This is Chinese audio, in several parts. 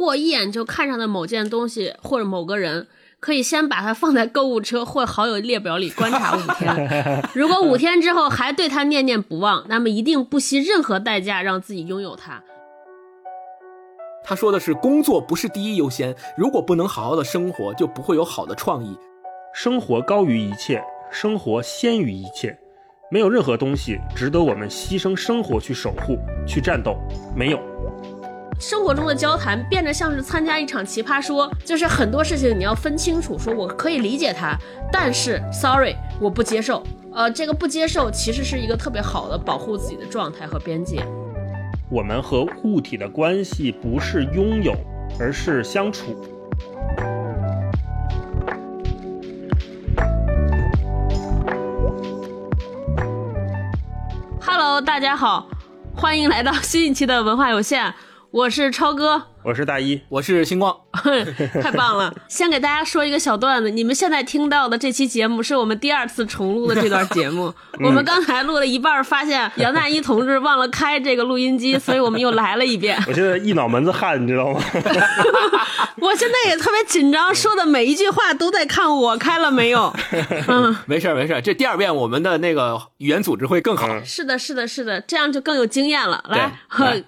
过一眼就看上的某件东西或者某个人，可以先把它放在购物车或好友列表里观察五天。如果五天之后还对他念念不忘，那么一定不惜任何代价让自己拥有它。他说的是工作不是第一优先，如果不能好好的生活，就不会有好的创意。生活高于一切，生活先于一切，没有任何东西值得我们牺牲生活去守护、去战斗，没有。生活中的交谈变得像是参加一场奇葩说，就是很多事情你要分清楚，说我可以理解他，但是 sorry，我不接受。呃，这个不接受其实是一个特别好的保护自己的状态和边界。我们和物体的关系不是拥有，而是相处。Hello，大家好，欢迎来到新一期的文化有限，我是超哥。我是大一，我是星光，太棒了！先给大家说一个小段子，你们现在听到的这期节目是我们第二次重录的这段节目。我们刚才录了一半，发现杨大一同志忘了开这个录音机，所以我们又来了一遍。我现在一脑门子汗，你知道吗？我现在也特别紧张，说的每一句话都在看我开了没有。嗯，没事没事，这第二遍我们的那个语言组织会更好。是的，是的，是的，这样就更有经验了。来，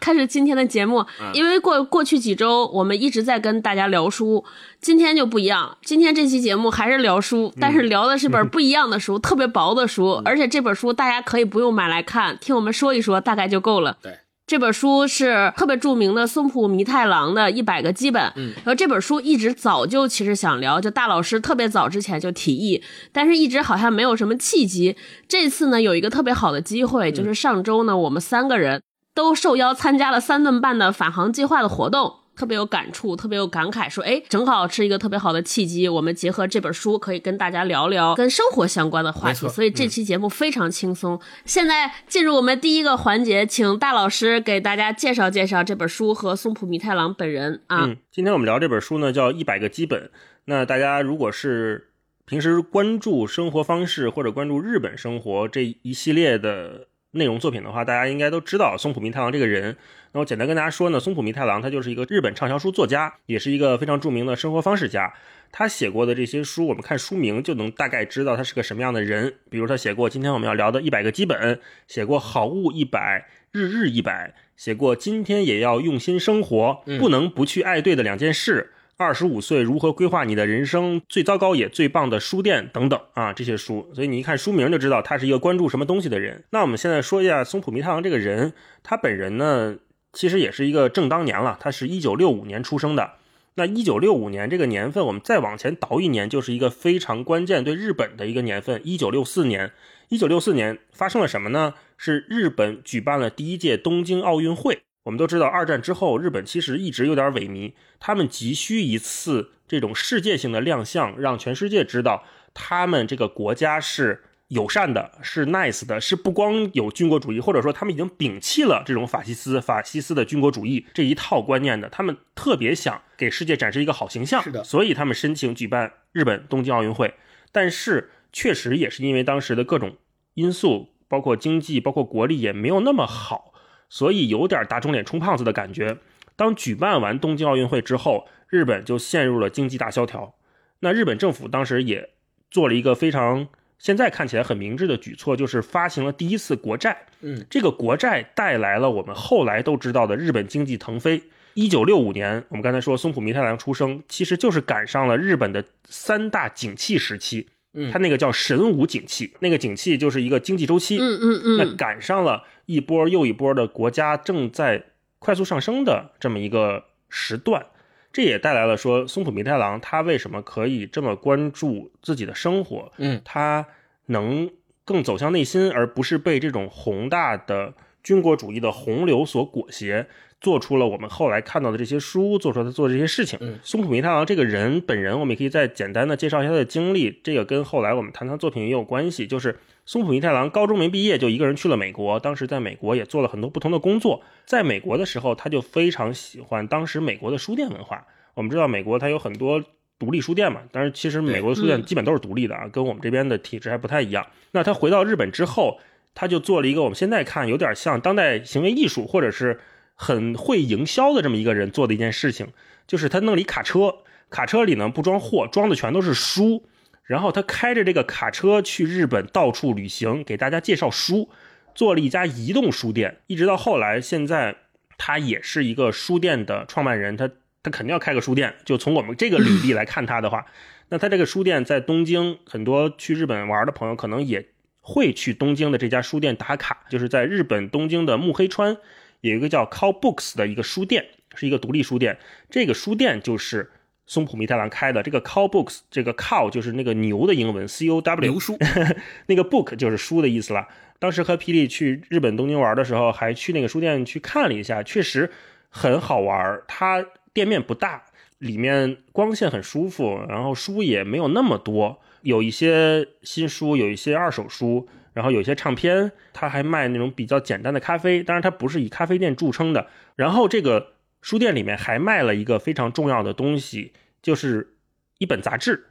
开始今天的节目，因为过过去。几周我们一直在跟大家聊书，今天就不一样。今天这期节目还是聊书，但是聊的是本不一样的书，特别薄的书，而且这本书大家可以不用买来看，听我们说一说大概就够了。对，这本书是特别著名的松浦弥太郎的一百个基本。嗯，然后这本书一直早就其实想聊，就大老师特别早之前就提议，但是一直好像没有什么契机。这次呢有一个特别好的机会，就是上周呢我们三个人。都受邀参加了三顿半的返航计划的活动，特别有感触，特别有感慨，说哎，正好是一个特别好的契机，我们结合这本书，可以跟大家聊聊跟生活相关的话题。所以这期节目非常轻松。现在进入我们第一个环节，请大老师给大家介绍介绍这本书和松浦弥太郎本人啊。嗯，今天我们聊这本书呢，叫《一百个基本》。那大家如果是平时关注生活方式或者关注日本生活这一系列的。内容作品的话，大家应该都知道松浦弥太郎这个人。那我简单跟大家说呢，松浦弥太郎他就是一个日本畅销书作家，也是一个非常著名的生活方式家。他写过的这些书，我们看书名就能大概知道他是个什么样的人。比如他写过今天我们要聊的一百个基本，写过好物一百，日日一百，写过今天也要用心生活，不能不去爱对的两件事。二十五岁如何规划你的人生？最糟糕也最棒的书店等等啊，这些书，所以你一看书名就知道他是一个关注什么东西的人。那我们现在说一下松浦弥太郎这个人，他本人呢，其实也是一个正当年了，他是一九六五年出生的。那一九六五年这个年份，我们再往前倒一年，就是一个非常关键对日本的一个年份。一九六四年，一九六四年发生了什么呢？是日本举办了第一届东京奥运会。我们都知道，二战之后，日本其实一直有点萎靡，他们急需一次这种世界性的亮相，让全世界知道他们这个国家是友善的，是 nice 的，是不光有军国主义，或者说他们已经摒弃了这种法西斯、法西斯的军国主义这一套观念的，他们特别想给世界展示一个好形象，是的，所以他们申请举办日本东京奥运会，但是确实也是因为当时的各种因素，包括经济，包括国力也没有那么好。所以有点打肿脸充胖子的感觉。当举办完东京奥运会之后，日本就陷入了经济大萧条。那日本政府当时也做了一个非常现在看起来很明智的举措，就是发行了第一次国债。嗯，这个国债带来了我们后来都知道的日本经济腾飞。一九六五年，我们刚才说松浦弥太郎出生，其实就是赶上了日本的三大景气时期。嗯，它那个叫神武景气，那个景气就是一个经济周期。嗯嗯嗯，那赶上了一波又一波的国家正在快速上升的这么一个时段，这也带来了说松浦弥太郎他为什么可以这么关注自己的生活？嗯，他能更走向内心，而不是被这种宏大的军国主义的洪流所裹挟。做出了我们后来看到的这些书，做出他做这些事情。松浦弥太郎这个人本人，我们也可以再简单的介绍一下他的经历。这个跟后来我们谈他作品也有关系。就是松浦弥太郎高中没毕业就一个人去了美国，当时在美国也做了很多不同的工作。在美国的时候，他就非常喜欢当时美国的书店文化。我们知道美国它有很多独立书店嘛，但是其实美国的书店基本都是独立的啊，跟我们这边的体制还不太一样。那他回到日本之后，他就做了一个我们现在看有点像当代行为艺术或者是。很会营销的这么一个人做的一件事情，就是他弄了一卡车，卡车里呢不装货，装的全都是书。然后他开着这个卡车去日本到处旅行，给大家介绍书，做了一家移动书店，一直到后来，现在他也是一个书店的创办人，他他肯定要开个书店。就从我们这个履历来看他的话，那他这个书店在东京，很多去日本玩的朋友可能也会去东京的这家书店打卡，就是在日本东京的目黑川有一个叫 Cow Books 的一个书店，是一个独立书店，这个书店就是。松浦弥太郎开的这个 Cow Books，这个 Cow 就是那个牛的英文 C O W，牛书，那个 Book 就是书的意思了。当时和霹雳去日本东京玩的时候，还去那个书店去看了一下，确实很好玩。它店面不大，里面光线很舒服，然后书也没有那么多，有一些新书，有一些二手书，然后有些唱片。它还卖那种比较简单的咖啡，当然它不是以咖啡店著称的。然后这个。书店里面还卖了一个非常重要的东西，就是一本杂志。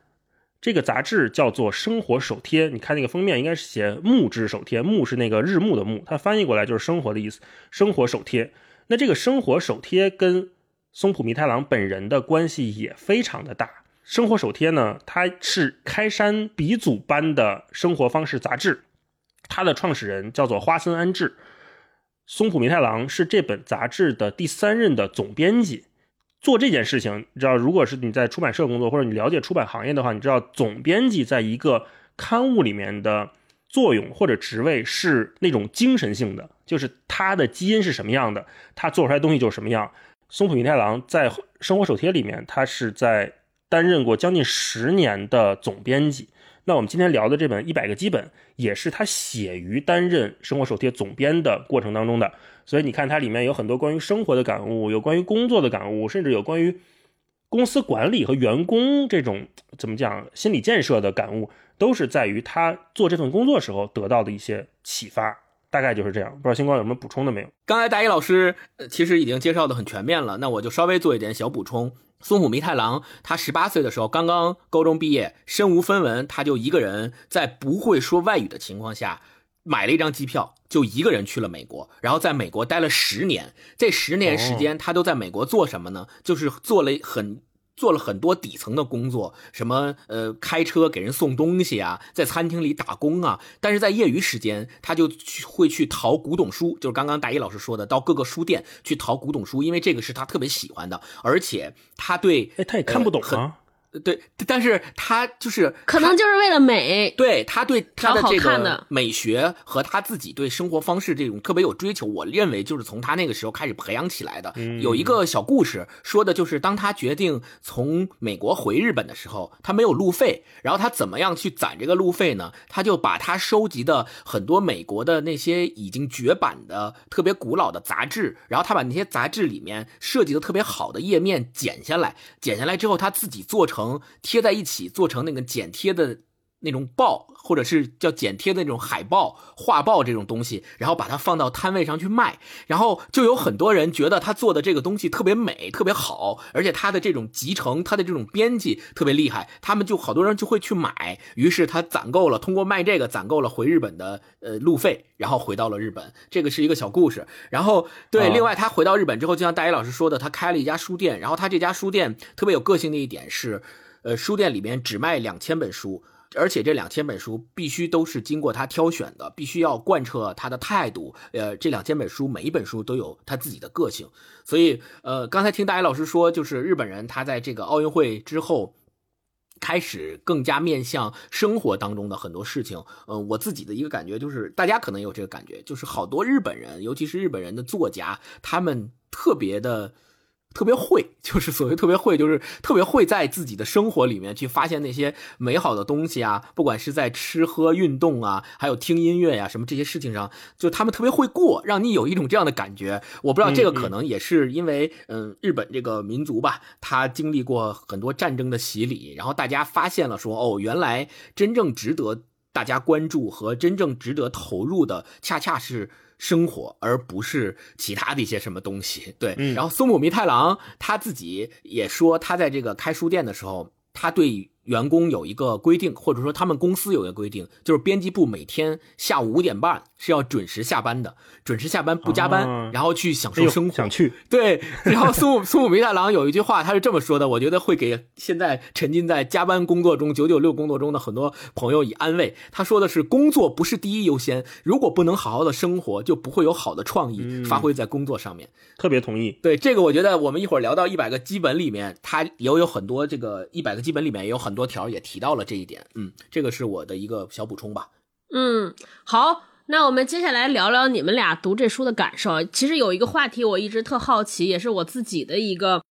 这个杂志叫做《生活手贴》，你看那个封面应该是写“木质手贴”，木是那个日暮的木，它翻译过来就是生活的意思。生活手贴，那这个生活手贴跟松浦弥太郎本人的关系也非常的大。生活手贴呢，它是开山鼻祖般的生活方式杂志，它的创始人叫做花森安治。松浦弥太郎是这本杂志的第三任的总编辑，做这件事情，你知道，如果是你在出版社工作或者你了解出版行业的话，你知道总编辑在一个刊物里面的作用或者职位是那种精神性的，就是他的基因是什么样的，他做出来东西就是什么样。松浦弥太郎在生活手帖里面，他是在担任过将近十年的总编辑。那我们今天聊的这本《一百个基本》，也是他写于担任生活手贴总编的过程当中的。所以你看，它里面有很多关于生活的感悟，有关于工作的感悟，甚至有关于公司管理和员工这种怎么讲心理建设的感悟，都是在于他做这份工作时候得到的一些启发。大概就是这样。不知道星光有什么补充的没有？刚才大一老师其实已经介绍的很全面了，那我就稍微做一点小补充。松浦弥太郎，他十八岁的时候刚刚高中毕业，身无分文，他就一个人在不会说外语的情况下，买了一张机票，就一个人去了美国，然后在美国待了十年。这十年时间，他都在美国做什么呢？就是做了很。做了很多底层的工作，什么呃开车给人送东西啊，在餐厅里打工啊，但是在业余时间，他就去会去淘古董书，就是刚刚大一老师说的，到各个书店去淘古董书，因为这个是他特别喜欢的，而且他对，哎，他也看不懂啊。对，但是他就是可能就是为了美，对他对他的这个美学和他自己对生活方式这种特别有追求，我认为就是从他那个时候开始培养起来的。有一个小故事说的就是，当他决定从美国回日本的时候，他没有路费，然后他怎么样去攒这个路费呢？他就把他收集的很多美国的那些已经绝版的特别古老的杂志，然后他把那些杂志里面设计的特别好的页面剪下来，剪下来之后他自己做成。能贴在一起，做成那个剪贴的那种报，或者是叫剪贴的那种海报、画报这种东西，然后把它放到摊位上去卖，然后就有很多人觉得他做的这个东西特别美、特别好，而且他的这种集成、他的这种编辑特别厉害，他们就好多人就会去买，于是他攒够了，通过卖这个攒够了回日本的呃路费，然后回到了日本。这个是一个小故事。然后对，另外他回到日本之后，就像大一老师说的，他开了一家书店，然后他这家书店特别有个性的一点是。呃，书店里面只卖两千本书，而且这两千本书必须都是经过他挑选的，必须要贯彻他的态度。呃，这两千本书每一本书都有他自己的个性，所以呃，刚才听大一老师说，就是日本人他在这个奥运会之后开始更加面向生活当中的很多事情。嗯，我自己的一个感觉就是，大家可能有这个感觉，就是好多日本人，尤其是日本人的作家，他们特别的。特别会，就是所谓特别会，就是特别会在自己的生活里面去发现那些美好的东西啊，不管是在吃喝、运动啊，还有听音乐呀，什么这些事情上，就他们特别会过，让你有一种这样的感觉。我不知道这个可能也是因为，嗯，日本这个民族吧，他经历过很多战争的洗礼，然后大家发现了说，哦，原来真正值得大家关注和真正值得投入的，恰恰是。生活，而不是其他的一些什么东西。对，然后松本弥太郎他自己也说，他在这个开书店的时候，他对员工有一个规定，或者说他们公司有一个规定，就是编辑部每天下午五点半是要准时下班的，准时下班不加班，然后去享受生活。想去对，然后松木松木弥太郎有一句话，他是这么说的，我觉得会给现在沉浸在加班工作中、九九六工作中的很多朋友以安慰。他说的是，工作不是第一优先，如果不能好好的生活，就不会有好的创意发挥在工作上面。特别同意。对这个，我觉得我们一会儿聊到一百个基本里面，它也有很多这个一百个基本里面也有很多条也提到了这一点。嗯，这个是我的一个小补充吧。嗯，好。那我们接下来聊聊你们俩读这书的感受。其实有一个话题我一直特好奇，也是我自己的一个。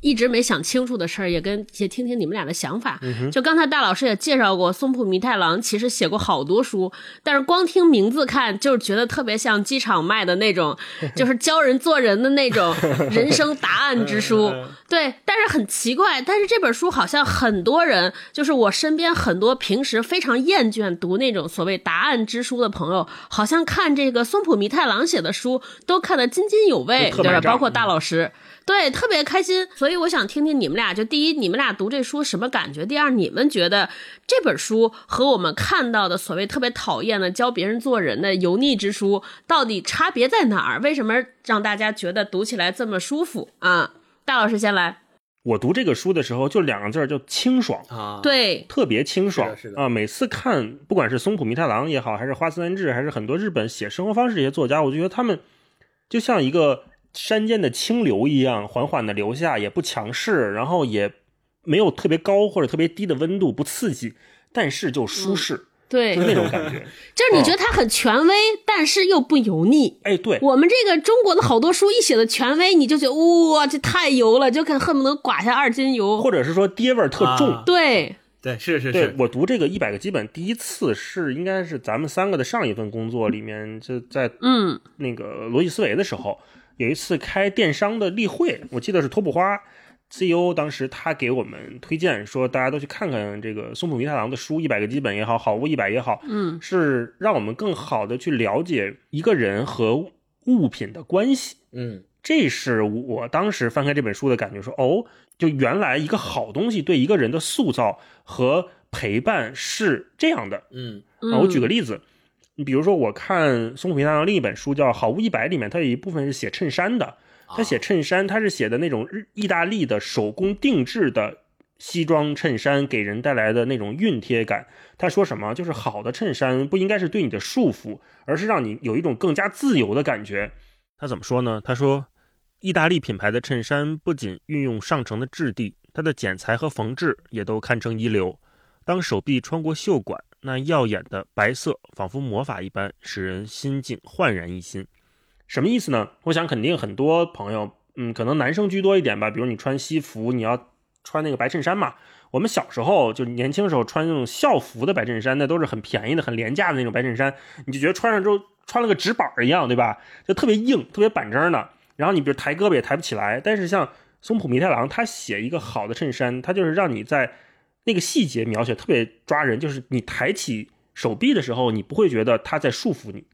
一直没想清楚的事儿，也跟也听听你们俩的想法。就刚才大老师也介绍过，松浦弥太郎其实写过好多书，但是光听名字看，就是觉得特别像机场卖的那种，就是教人做人的那种 人生答案之书。对，但是很奇怪，但是这本书好像很多人，就是我身边很多平时非常厌倦读那种所谓答案之书的朋友，好像看这个松浦弥太郎写的书都看得津津有味，对吧？包括大老师。对，特别开心，所以我想听听你们俩，就第一，你们俩读这书什么感觉？第二，你们觉得这本书和我们看到的所谓特别讨厌的教别人做人的油腻之书，到底差别在哪儿？为什么让大家觉得读起来这么舒服啊？大老师先来。我读这个书的时候，就两个字儿，叫清爽啊，对，特别清爽啊。每次看，不管是松浦弥太郎也好，还是花森智，还是很多日本写生活方式这些作家，我就觉得他们就像一个。山间的清流一样缓缓的流下，也不强势，然后也没有特别高或者特别低的温度，不刺激，但是就舒适，对，就是那种感觉。就是你觉得它很权威，但是又不油腻。哎，对，我们这个中国的好多书一写的权威，你就觉得哇，这太油了，就看恨不得刮下二斤油，或者是说爹味儿特重。对，对，是是是。我读这个一百个基本第一次是应该是咱们三个的上一份工作里面，就在嗯那个逻辑思维的时候。有一次开电商的例会，我记得是托普花 CEO，当时他给我们推荐说，大家都去看看这个松浦弥太郎的书，一百个基本也好，好物一百也好，嗯，是让我们更好的去了解一个人和物品的关系，嗯，这是我当时翻开这本书的感觉，说哦，就原来一个好东西对一个人的塑造和陪伴是这样的，嗯，啊，我举个例子。你比如说，我看松浦弥太郎另一本书叫《好物一百》，里面它有一部分是写衬衫的。他写衬衫，他是写的那种日意大利的手工定制的西装衬衫，给人带来的那种熨贴感。他说什么？就是好的衬衫不应该是对你的束缚，而是让你有一种更加自由的感觉。他怎么说呢？他说，意大利品牌的衬衫不仅运用上乘的质地，它的剪裁和缝制也都堪称一流。当手臂穿过袖管。那耀眼的白色仿佛魔法一般，使人心境焕然一新。什么意思呢？我想肯定很多朋友，嗯，可能男生居多一点吧。比如你穿西服，你要穿那个白衬衫嘛。我们小时候就年轻时候穿那种校服的白衬衫，那都是很便宜的、很廉价的那种白衬衫，你就觉得穿上之后穿了个纸板一样，对吧？就特别硬、特别板正的。然后你比如抬胳膊也抬不起来。但是像松浦弥太郎，他写一个好的衬衫，他就是让你在。那个细节描写特别抓人，就是你抬起手臂的时候，你不会觉得它在束缚你，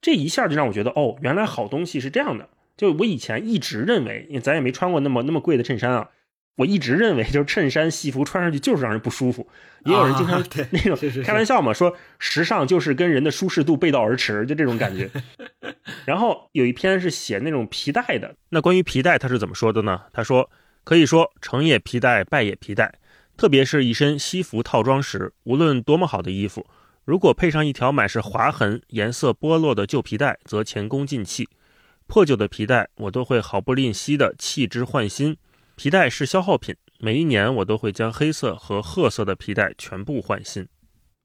这一下就让我觉得，哦，原来好东西是这样的。就我以前一直认为，因为咱也没穿过那么那么贵的衬衫啊，我一直认为就是衬衫西服穿上去就是让人不舒服。也有人经常那种开玩笑嘛，说时尚就是跟人的舒适度背道而驰，就这种感觉。然后有一篇是写那种皮带的，那关于皮带他是怎么说的呢？他说可以说成也皮带，败也皮带。特别是一身西服套装时，无论多么好的衣服，如果配上一条满是划痕、颜色剥落的旧皮带，则前功尽弃。破旧的皮带，我都会毫不吝惜地弃之换新。皮带是消耗品，每一年我都会将黑色和褐色的皮带全部换新。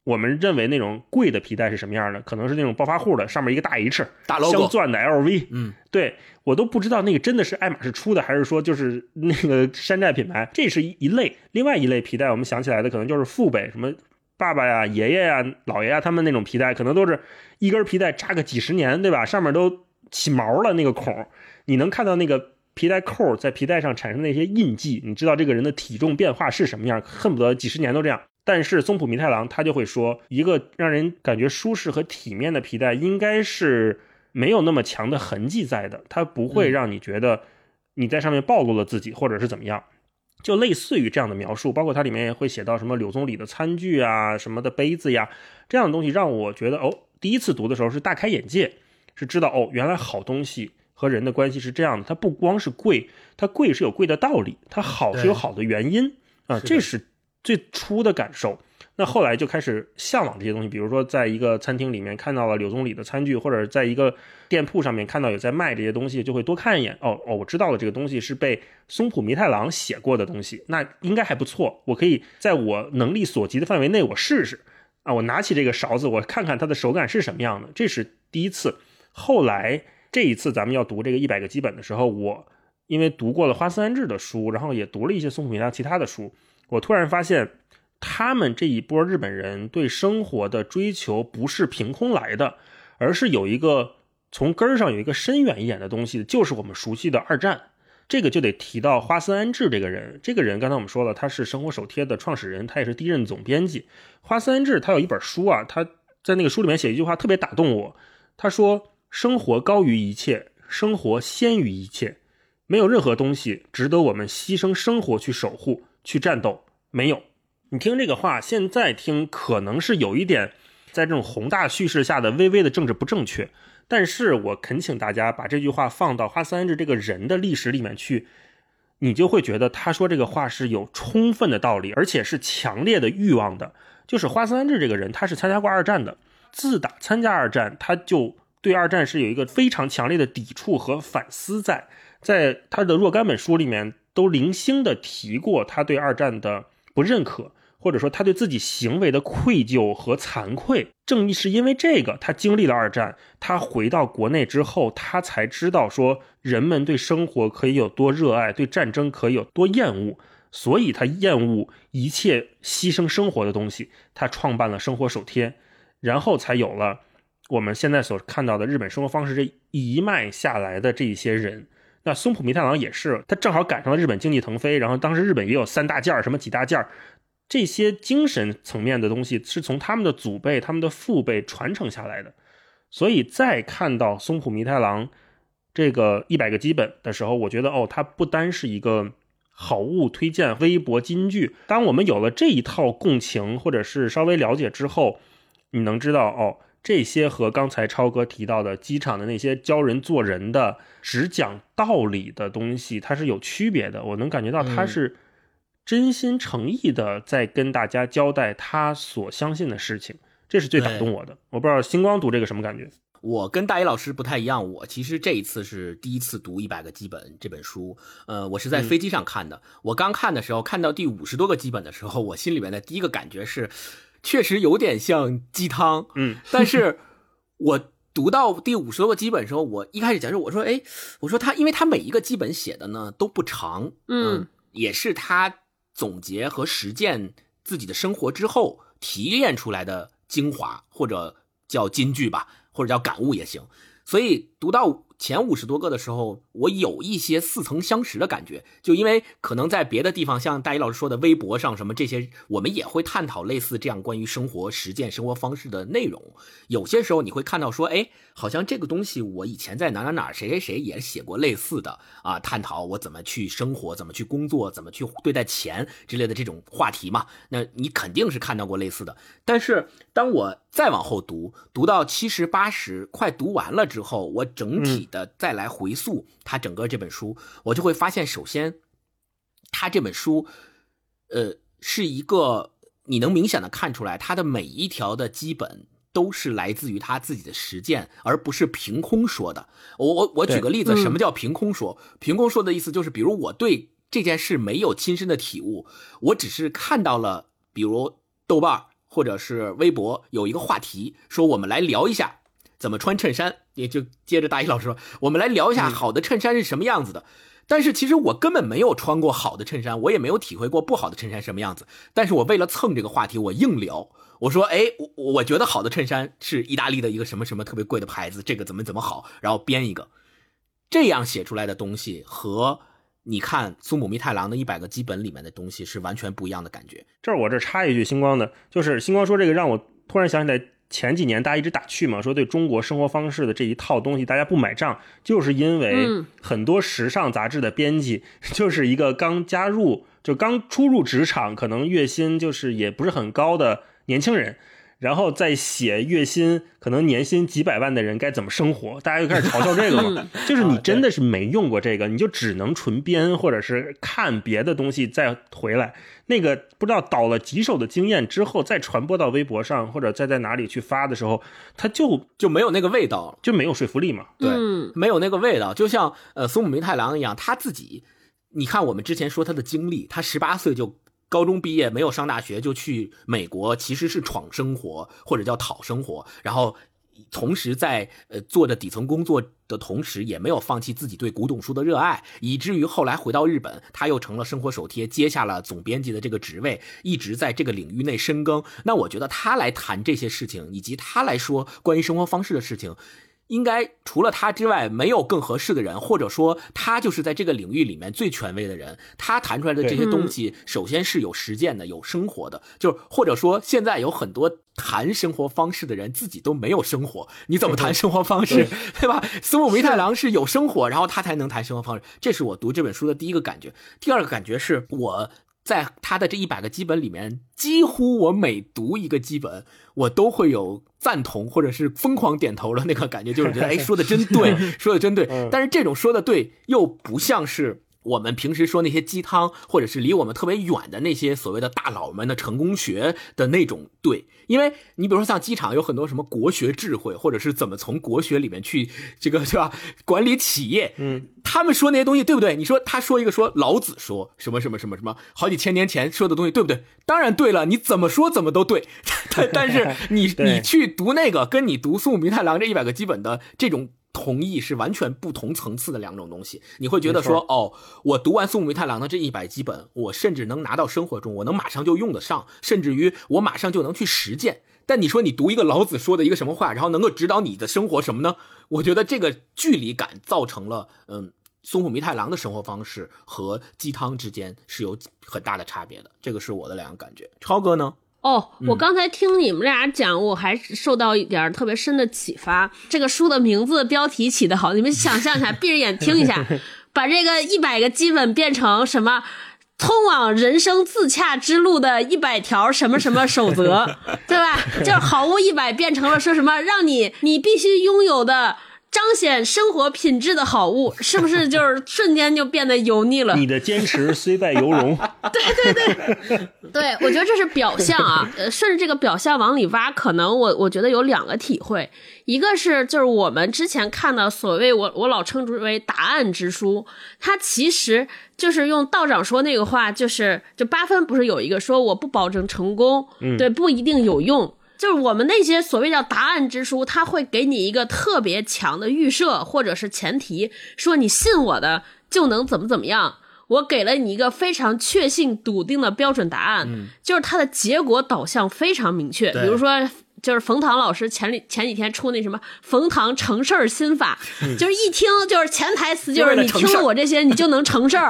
我们认为那种贵的皮带是什么样的？可能是那种暴发户的，上面一个大 H，大 logo，镶钻的 LV。嗯，对我都不知道那个真的是爱马仕出的，还是说就是那个山寨品牌。这是一一类，另外一类皮带，我们想起来的可能就是父辈，什么爸爸呀、爷爷呀、姥爷呀，他们那种皮带，可能都是一根皮带扎个几十年，对吧？上面都起毛了那个孔，你能看到那个皮带扣在皮带上产生那些印记，你知道这个人的体重变化是什么样，恨不得几十年都这样。但是松浦弥太郎他就会说，一个让人感觉舒适和体面的皮带，应该是没有那么强的痕迹在的，它不会让你觉得你在上面暴露了自己，或者是怎么样，就类似于这样的描述。包括它里面也会写到什么柳宗理的餐具啊，什么的杯子呀，这样的东西让我觉得哦，第一次读的时候是大开眼界，是知道哦，原来好东西和人的关系是这样的，它不光是贵，它贵是有贵的道理，它好是有好的原因啊，这是最初的感受。那后来就开始向往这些东西，比如说在一个餐厅里面看到了柳宗理的餐具，或者在一个店铺上面看到有在卖这些东西，就会多看一眼。哦哦，我知道了，这个东西是被松浦弥太郎写过的东西，那应该还不错。我可以在我能力所及的范围内，我试试啊。我拿起这个勺子，我看看它的手感是什么样的。这是第一次。后来这一次咱们要读这个一百个基本的时候，我因为读过了花森安治的书，然后也读了一些松浦弥太郎其他的书，我突然发现。他们这一波日本人对生活的追求不是凭空来的，而是有一个从根儿上有一个深远一点的东西，就是我们熟悉的二战。这个就得提到花森安治这个人。这个人刚才我们说了，他是生活手贴的创始人，他也是第一任总编辑。花森安治他有一本书啊，他在那个书里面写一句话特别打动我。他说：“生活高于一切，生活先于一切，没有任何东西值得我们牺牲生活去守护、去战斗，没有。”你听这个话，现在听可能是有一点在这种宏大叙事下的微微的政治不正确，但是我恳请大家把这句话放到花三安治这个人的历史里面去，你就会觉得他说这个话是有充分的道理，而且是强烈的欲望的。就是花三安治这个人，他是参加过二战的，自打参加二战，他就对二战是有一个非常强烈的抵触和反思，在在他的若干本书里面都零星的提过他对二战的不认可。或者说他对自己行为的愧疚和惭愧，正义是因为这个，他经历了二战，他回到国内之后，他才知道说人们对生活可以有多热爱，对战争可以有多厌恶，所以他厌恶一切牺牲生活的东西。他创办了生活手贴，然后才有了我们现在所看到的日本生活方式这一脉下来的这一些人。那松浦弥太郎也是，他正好赶上了日本经济腾飞，然后当时日本也有三大件儿，什么几大件儿。这些精神层面的东西是从他们的祖辈、他们的父辈传承下来的，所以再看到松浦弥太郎这个一百个基本的时候，我觉得哦，它不单是一个好物推荐、微博金句。当我们有了这一套共情，或者是稍微了解之后，你能知道哦，这些和刚才超哥提到的机场的那些教人做人的、只讲道理的东西，它是有区别的。我能感觉到他是。真心诚意的在跟大家交代他所相信的事情，这是最打动我的。我不知道星光读这个什么感觉。我跟大一老师不太一样，我其实这一次是第一次读一百个基本这本书。呃，我是在飞机上看的。我刚看的时候，看到第五十多个基本的时候，我心里面的第一个感觉是，确实有点像鸡汤。嗯，但是我读到第五十多个基本时候，我一开始假设我说，哎，我说他，因为他每一个基本写的呢都不长，嗯，也是他。总结和实践自己的生活之后提炼出来的精华，或者叫金句吧，或者叫感悟也行。所以读到。前五十多个的时候，我有一些似曾相识的感觉，就因为可能在别的地方，像大一老师说的微博上什么这些，我们也会探讨类似这样关于生活实践、生活方式的内容。有些时候你会看到说，哎，好像这个东西我以前在哪哪哪谁谁谁也写过类似的啊，探讨我怎么去生活、怎么去工作、怎么去对待钱之类的这种话题嘛。那你肯定是看到过类似的。但是当我再往后读，读到七十八十快读完了之后，我整体。的再来回溯他整个这本书，我就会发现，首先，他这本书，呃，是一个你能明显的看出来，他的每一条的基本都是来自于他自己的实践，而不是凭空说的。我我我举个例子，什么叫凭空说？凭空说的意思就是，比如我对这件事没有亲身的体悟，我只是看到了，比如豆瓣或者是微博有一个话题，说我们来聊一下。怎么穿衬衫？也就接着大一老师说，我们来聊一下好的衬衫是什么样子的。但是其实我根本没有穿过好的衬衫，我也没有体会过不好的衬衫什么样子。但是我为了蹭这个话题，我硬聊。我说，哎，我我觉得好的衬衫是意大利的一个什么什么特别贵的牌子，这个怎么怎么好，然后编一个这样写出来的东西，和你看苏姆弥太郎的一百个基本里面的东西是完全不一样的感觉。这儿我这插一句，星光的，就是星光说这个让我突然想起来。前几年大家一直打趣嘛，说对中国生活方式的这一套东西大家不买账，就是因为很多时尚杂志的编辑就是一个刚加入就刚初入职场，可能月薪就是也不是很高的年轻人，然后再写月薪可能年薪几百万的人该怎么生活，大家就开始嘲笑这个嘛。就是你真的是没用过这个，你就只能纯编或者是看别的东西再回来。那个不知道倒了几手的经验之后，再传播到微博上或者再在哪里去发的时候，他就就没有那个味道，就没有说服力嘛。对，没有那个味道，就像呃松木明太郎一样，他自己，你看我们之前说他的经历，他十八岁就。高中毕业没有上大学就去美国，其实是闯生活或者叫讨生活，然后同时在呃做着底层工作的同时，也没有放弃自己对古董书的热爱，以至于后来回到日本，他又成了生活手贴，接下了总编辑的这个职位，一直在这个领域内深耕。那我觉得他来谈这些事情，以及他来说关于生活方式的事情。应该除了他之外，没有更合适的人，或者说他就是在这个领域里面最权威的人。他谈出来的这些东西，首先是有实践的，有生活的。就或者说，现在有很多谈生活方式的人，自己都没有生活，你怎么谈生活方式，对吧？松木弥太郎是有生活，然后他才能谈生活方式。这是我读这本书的第一个感觉。第二个感觉是我。在他的这一百个基本里面，几乎我每读一个基本，我都会有赞同或者是疯狂点头的那个感觉，就是觉得哎，说的真对，说的真对。但是这种说的对，又不像是。我们平时说那些鸡汤，或者是离我们特别远的那些所谓的大佬们的成功学的那种对，因为你比如说像机场有很多什么国学智慧，或者是怎么从国学里面去这个对吧管理企业，嗯，他们说那些东西对不对？你说他说一个说老子说什么什么什么什么好几千年前说的东西对不对？当然对了，你怎么说怎么都对，但但是你 你去读那个，跟你读《苏武弥太郎》这一百个基本的这种。同意是完全不同层次的两种东西，你会觉得说，哦，我读完宋弥太郎的这一百几本，我甚至能拿到生活中，我能马上就用得上，甚至于我马上就能去实践。但你说你读一个老子说的一个什么话，然后能够指导你的生活什么呢？我觉得这个距离感造成了，嗯，松浦弥太郎的生活方式和鸡汤之间是有很大的差别的，这个是我的两个感觉。超哥呢？哦，我刚才听你们俩讲，我还受到一点特别深的启发。这个书的名字标题起得好，你们想象一下，闭着眼听一下，把这个一百个基本变成什么？通往人生自洽之路的一百条什么什么守则，对吧？就是毫无一百变成了说什么让你你必须拥有的。彰显生活品质的好物，是不是就是瞬间就变得油腻了？你的坚持虽败犹荣。对 对对，对我觉得这是表象啊。呃，顺着这个表象往里挖，可能我我觉得有两个体会，一个是就是我们之前看的所谓我我老称之为答案之书，它其实就是用道长说那个话，就是就八分不是有一个说我不保证成功，对，不一定有用。就是我们那些所谓叫答案之书，他会给你一个特别强的预设或者是前提，说你信我的就能怎么怎么样。我给了你一个非常确信、笃定的标准答案，就是它的结果导向非常明确。比如说，就是冯唐老师前里前几天出那什么《冯唐成事儿心法》，就是一听就是潜台词，就是你听了我这些，你就能成事儿。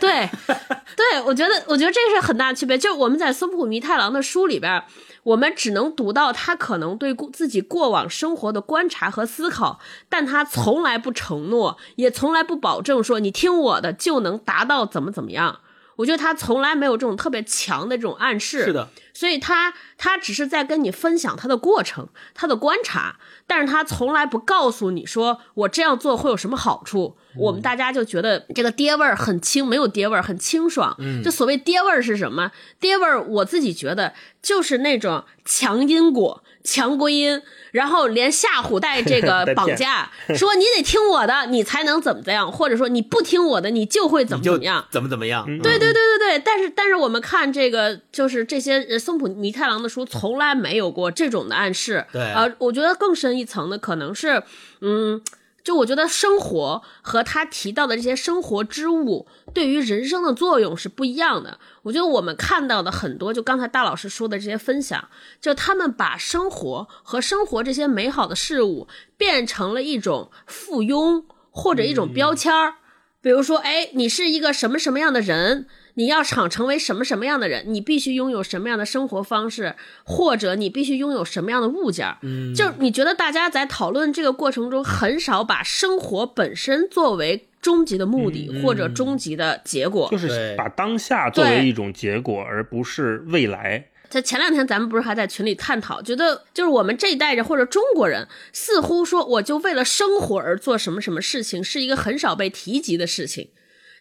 对，对，我觉得，我觉得这是很大区别。就是我们在松浦弥太郎的书里边。我们只能读到他可能对自己过往生活的观察和思考，但他从来不承诺，也从来不保证说你听我的就能达到怎么怎么样。我觉得他从来没有这种特别强的这种暗示。是的。所以他他只是在跟你分享他的过程，他的观察，但是他从来不告诉你说我这样做会有什么好处。我们大家就觉得这个爹味儿很轻，没有爹味儿，很清爽。嗯，就所谓爹味儿是什么？爹味儿，我自己觉得就是那种强因果、强归因。然后连吓唬带这个 绑架，说你得听我的，你才能怎么怎样，或者说你不听我的，你就会怎么怎么样，怎么怎么样。对对对对对。但是但是我们看这个，就是这些松浦弥太郎的书，从来没有过这种的暗示。对啊，我觉得更深一层的可能是，嗯。就我觉得生活和他提到的这些生活之物对于人生的作用是不一样的。我觉得我们看到的很多，就刚才大老师说的这些分享，就他们把生活和生活这些美好的事物变成了一种附庸或者一种标签儿。比如说，哎，你是一个什么什么样的人？你要想成为什么什么样的人，你必须拥有什么样的生活方式，或者你必须拥有什么样的物件嗯，就你觉得大家在讨论这个过程中，很少把生活本身作为终极的目的或者终极的结果，就是把当下作为一种结果，而不是未来。在前两天咱们不是还在群里探讨，觉得就是我们这一代人或者中国人，似乎说我就为了生活而做什么什么事情，是一个很少被提及的事情。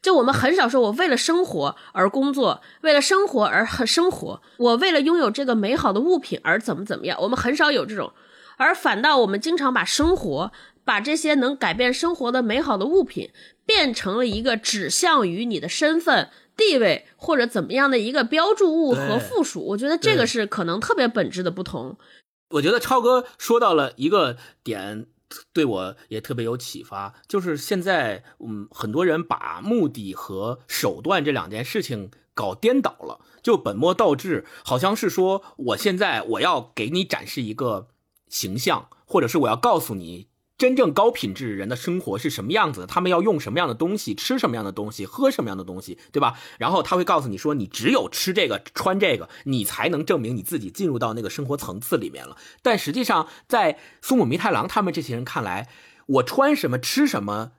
就我们很少说，我为了生活而工作，为了生活而生活，我为了拥有这个美好的物品而怎么怎么样，我们很少有这种，而反倒我们经常把生活，把这些能改变生活的美好的物品，变成了一个指向于你的身份地位或者怎么样的一个标注物和附属。我觉得这个是可能特别本质的不同。我觉得超哥说到了一个点。对我也特别有启发，就是现在，嗯，很多人把目的和手段这两件事情搞颠倒了，就本末倒置，好像是说我现在我要给你展示一个形象，或者是我要告诉你。真正高品质人的生活是什么样子？他们要用什么样的东西，吃什么样的东西，喝什么样的东西，对吧？然后他会告诉你说，你只有吃这个、穿这个，你才能证明你自己进入到那个生活层次里面了。但实际上，在松本弥太郎他们这些人看来，我穿什么、吃什么，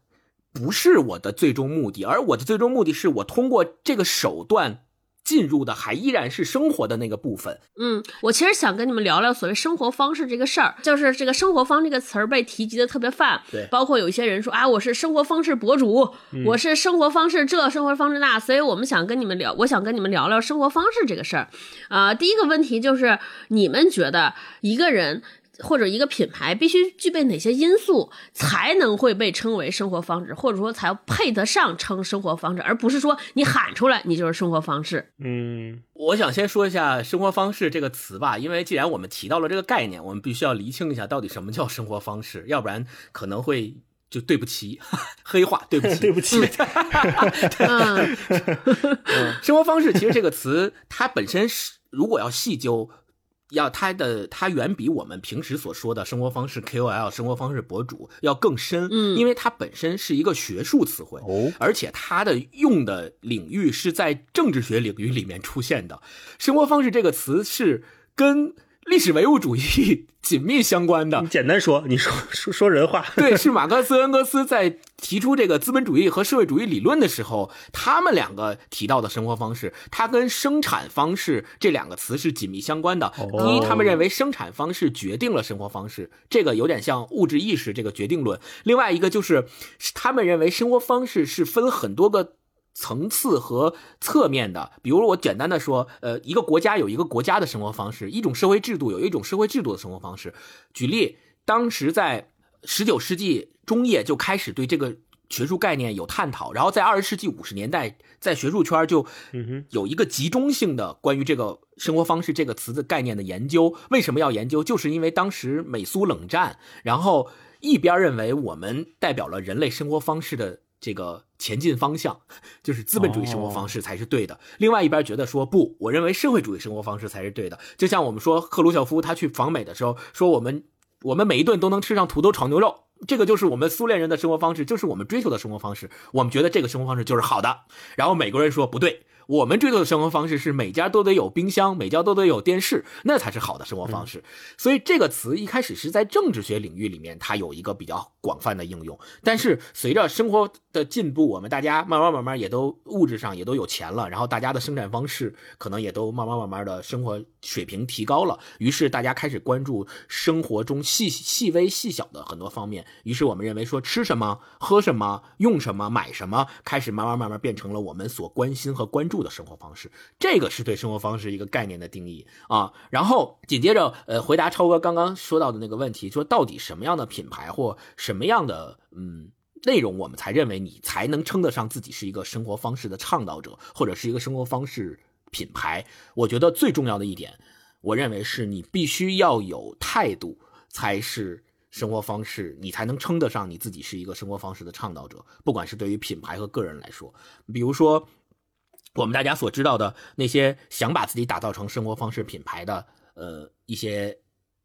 不是我的最终目的，而我的最终目的是我通过这个手段。进入的还依然是生活的那个部分。嗯，我其实想跟你们聊聊所谓生活方式这个事儿，就是这个“生活方”这个词儿被提及的特别泛。对，包括有一些人说啊，我是生活方式博主，我是生活方式这，生活方式那，所以我们想跟你们聊，我想跟你们聊聊生活方式这个事儿。啊，第一个问题就是，你们觉得一个人？或者一个品牌必须具备哪些因素才能会被称为生活方式，或者说才配得上称生活方式，而不是说你喊出来你就是生活方式。嗯，我想先说一下“生活方式”这个词吧，因为既然我们提到了这个概念，我们必须要厘清一下到底什么叫生活方式，要不然可能会就对不起黑化，对不起，对不起。生活方式其实这个词它本身是，如果要细究。要它的它远比我们平时所说的生活方式 KOL 生活方式博主要更深，嗯，因为它本身是一个学术词汇，哦，而且它的用的领域是在政治学领域里面出现的。生活方式这个词是跟。历史唯物主义 紧密相关的，你简单说，你说 说说人话。对，是马克思恩格斯在提出这个资本主义和社会主义理论的时候，他们两个提到的生活方式，它跟生产方式这两个词是紧密相关的。第一，他们认为生产方式决定了生活方式，这个有点像物质意识这个决定论。另外一个就是，他们认为生活方式是分很多个。层次和侧面的，比如我简单的说，呃，一个国家有一个国家的生活方式，一种社会制度有一种社会制度的生活方式。举例，当时在十九世纪中叶就开始对这个学术概念有探讨，然后在二十世纪五十年代，在学术圈就有一个集中性的关于这个生活方式这个词的概念的研究。为什么要研究？就是因为当时美苏冷战，然后一边认为我们代表了人类生活方式的。这个前进方向就是资本主义生活方式才是对的。另外一边觉得说不，我认为社会主义生活方式才是对的。就像我们说赫鲁晓夫他去访美的时候说，我们我们每一顿都能吃上土豆炒牛肉，这个就是我们苏联人的生活方式，就是我们追求的生活方式。我们觉得这个生活方式就是好的。然后美国人说不对。我们追求的生活方式是每家都得有冰箱，每家都得有电视，那才是好的生活方式。所以这个词一开始是在政治学领域里面，它有一个比较广泛的应用。但是随着生活的进步，我们大家慢慢慢慢也都物质上也都有钱了，然后大家的生产方式可能也都慢慢慢慢的生活水平提高了。于是大家开始关注生活中细细微细小的很多方面。于是我们认为说吃什么、喝什么、用什么、买什么，开始慢慢慢慢变成了我们所关心和关注。的生活方式，这个是对生活方式一个概念的定义啊。然后紧接着，呃，回答超哥刚刚说到的那个问题，说到底什么样的品牌或什么样的嗯内容，我们才认为你才能称得上自己是一个生活方式的倡导者，或者是一个生活方式品牌？我觉得最重要的一点，我认为是你必须要有态度，才是生活方式，你才能称得上你自己是一个生活方式的倡导者。不管是对于品牌和个人来说，比如说。我们大家所知道的那些想把自己打造成生活方式品牌的，呃，一些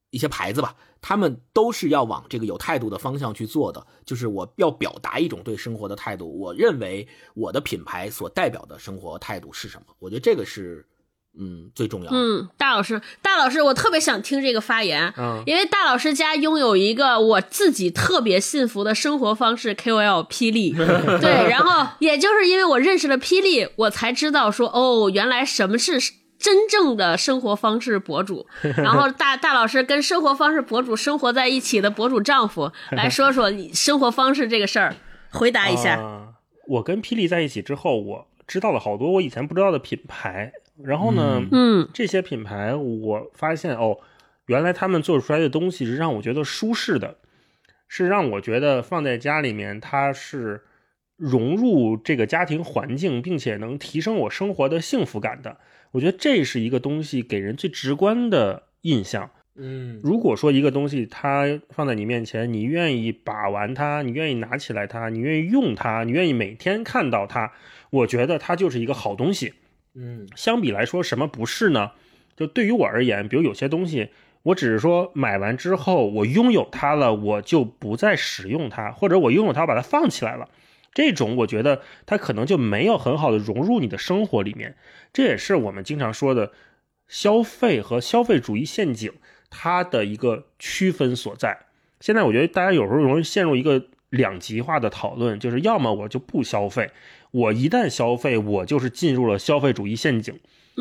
一些牌子吧，他们都是要往这个有态度的方向去做的。就是我要表达一种对生活的态度。我认为我的品牌所代表的生活态度是什么？我觉得这个是。嗯，最重要。嗯，大老师，大老师，我特别想听这个发言。嗯，因为大老师家拥有一个我自己特别信服的生活方式 KOL 霹雳。对，然后也就是因为我认识了霹雳，我才知道说，哦，原来什么是真正的生活方式博主。然后大大老师跟生活方式博主生活在一起的博主丈夫 来说说你生活方式这个事儿，回答一下。我跟霹雳在一起之后，我知道了好多我以前不知道的品牌。然后呢，嗯，这些品牌我发现哦，原来他们做出来的东西是让我觉得舒适的，是让我觉得放在家里面它是融入这个家庭环境，并且能提升我生活的幸福感的。我觉得这是一个东西给人最直观的印象。嗯，如果说一个东西它放在你面前，你愿意把玩它，你愿意拿起来它，你愿意用它，你愿意每天看到它，我觉得它就是一个好东西。嗯，相比来说，什么不是呢？就对于我而言，比如有些东西，我只是说买完之后我拥有它了，我就不再使用它，或者我拥有它，我把它放起来了，这种我觉得它可能就没有很好的融入你的生活里面。这也是我们经常说的消费和消费主义陷阱它的一个区分所在。现在我觉得大家有时候容易陷入一个两极化的讨论，就是要么我就不消费。我一旦消费，我就是进入了消费主义陷阱。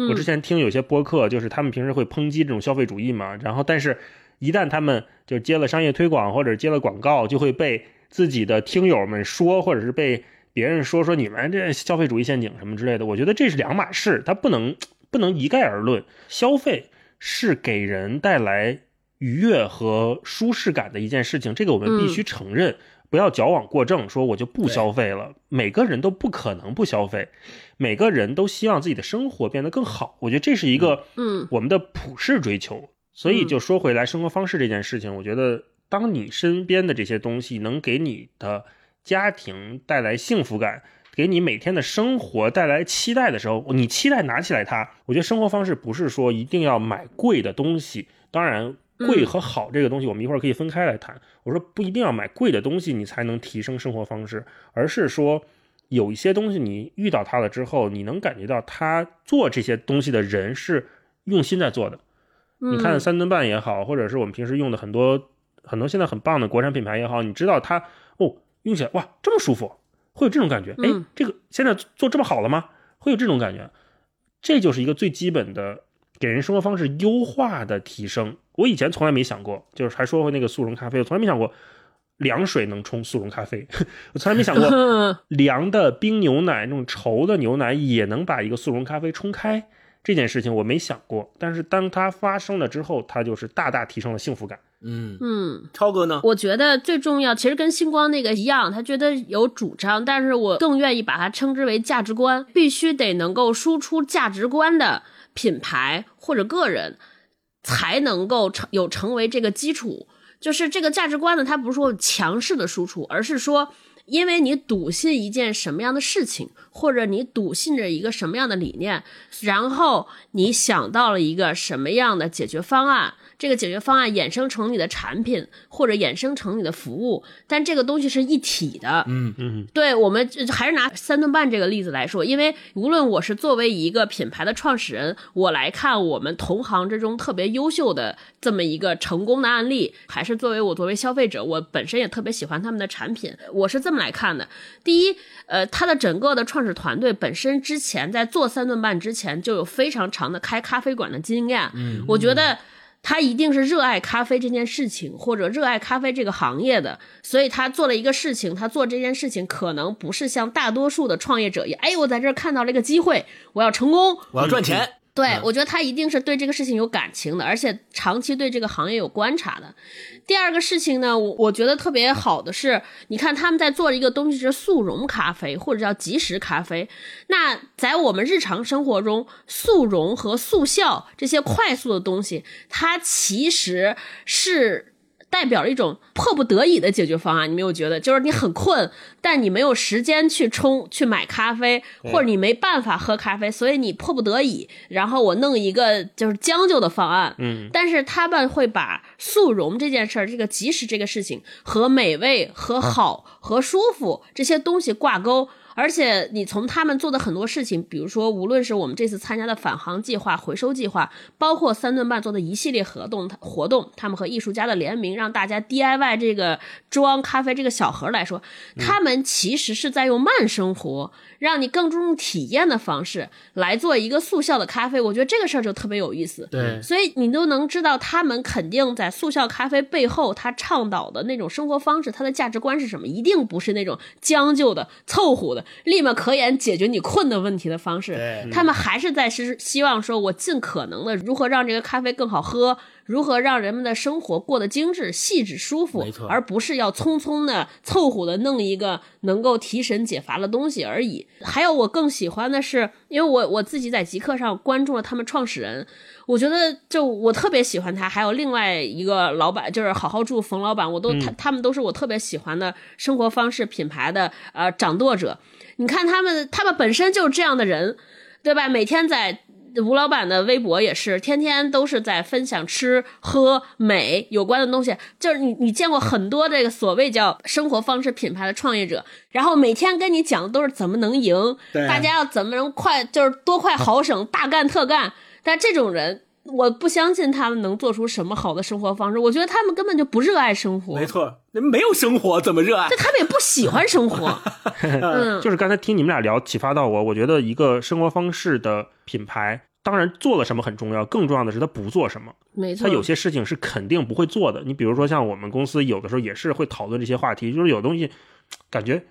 我之前听有些播客，就是他们平时会抨击这种消费主义嘛，然后但是，一旦他们就接了商业推广或者接了广告，就会被自己的听友们说，或者是被别人说说你们这消费主义陷阱什么之类的。我觉得这是两码事，它不能 不能一概而论。消费是给人带来愉悦和舒适感的一件事情，这个我们必须承认。不要矫枉过正，说我就不消费了。每个人都不可能不消费，每个人都希望自己的生活变得更好。我觉得这是一个，嗯，我们的普世追求。所以就说回来，生活方式这件事情，我觉得，当你身边的这些东西能给你的家庭带来幸福感，给你每天的生活带来期待的时候，你期待拿起来它。我觉得生活方式不是说一定要买贵的东西，当然。贵和好这个东西，我们一会儿可以分开来谈。我说不一定要买贵的东西，你才能提升生活方式，而是说有一些东西你遇到它了之后，你能感觉到他做这些东西的人是用心在做的。你看三顿半也好，或者是我们平时用的很多很多现在很棒的国产品牌也好，你知道它哦用起来哇这么舒服，会有这种感觉。哎，这个现在做这么好了吗？会有这种感觉，这就是一个最基本的。给人生活方式优化的提升，我以前从来没想过，就是还说回那个速溶咖啡，我从来没想过凉水能冲速溶咖啡，我从来没想过 凉的冰牛奶那种稠的牛奶也能把一个速溶咖啡冲开，这件事情我没想过。但是当它发生了之后，它就是大大提升了幸福感。嗯嗯，超哥呢？我觉得最重要，其实跟星光那个一样，他觉得有主张，但是我更愿意把它称之为价值观，必须得能够输出价值观的。品牌或者个人才能够成有成为这个基础，就是这个价值观呢，它不是说强势的输出，而是说，因为你笃信一件什么样的事情，或者你笃信着一个什么样的理念，然后你想到了一个什么样的解决方案。这个解决方案衍生成你的产品，或者衍生成你的服务，但这个东西是一体的。嗯嗯，对我们还是拿三顿半这个例子来说，因为无论我是作为一个品牌的创始人，我来看我们同行之中特别优秀的这么一个成功的案例，还是作为我作为消费者，我本身也特别喜欢他们的产品，我是这么来看的。第一，呃，他的整个的创始团队本身之前在做三顿半之前就有非常长的开咖啡馆的经验。嗯，我觉得。他一定是热爱咖啡这件事情，或者热爱咖啡这个行业的，所以他做了一个事情。他做这件事情可能不是像大多数的创业者一样，哎，我在这儿看到了一个机会，我要成功，我要赚钱。对，我觉得他一定是对这个事情有感情的，而且长期对这个行业有观察的。第二个事情呢，我我觉得特别好的是，你看他们在做一个东西是速溶咖啡，或者叫即食咖啡。那在我们日常生活中，速溶和速效这些快速的东西，它其实是。代表了一种迫不得已的解决方案，你没有觉得？就是你很困，但你没有时间去冲去买咖啡，或者你没办法喝咖啡，所以你迫不得已，然后我弄一个就是将就的方案。嗯，但是他们会把速溶这件事儿，这个即时这个事情和美味、和好、和舒服这些东西挂钩。而且你从他们做的很多事情，比如说无论是我们这次参加的返航计划、回收计划，包括三顿半做的一系列活动，活动他们和艺术家的联名，让大家 DIY 这个装咖啡这个小盒来说，他们其实是在用慢生活。让你更注重体验的方式来做一个速效的咖啡，我觉得这个事儿就特别有意思。对，所以你都能知道他们肯定在速效咖啡背后，他倡导的那种生活方式，他的价值观是什么？一定不是那种将就的、凑合的、立马可言解决你困的问题的方式。他们还是在是希望说，我尽可能的如何让这个咖啡更好喝。如何让人们的生活过得精致、细致、舒服，而不是要匆匆的、凑合的弄一个能够提神解乏的东西而已。还有，我更喜欢的是，因为我我自己在极客上关注了他们创始人，我觉得就我特别喜欢他。还有另外一个老板，就是好好住冯老板，我都他他们都是我特别喜欢的生活方式品牌的呃掌舵者。你看他们，他们本身就是这样的人，对吧？每天在。吴老板的微博也是天天都是在分享吃喝美有关的东西，就是你你见过很多这个所谓叫生活方式品牌的创业者，然后每天跟你讲的都是怎么能赢，大家要怎么能快，就是多快好省，大干特干。但这种人。我不相信他们能做出什么好的生活方式。我觉得他们根本就不热爱生活。没错，那没有生活怎么热爱？但他们也不喜欢生活。嗯，就是刚才听你们俩聊，启发到我。我觉得一个生活方式的品牌，当然做了什么很重要，更重要的是他不做什么。没错，他有些事情是肯定不会做的。你比如说，像我们公司有的时候也是会讨论这些话题，就是有东西感觉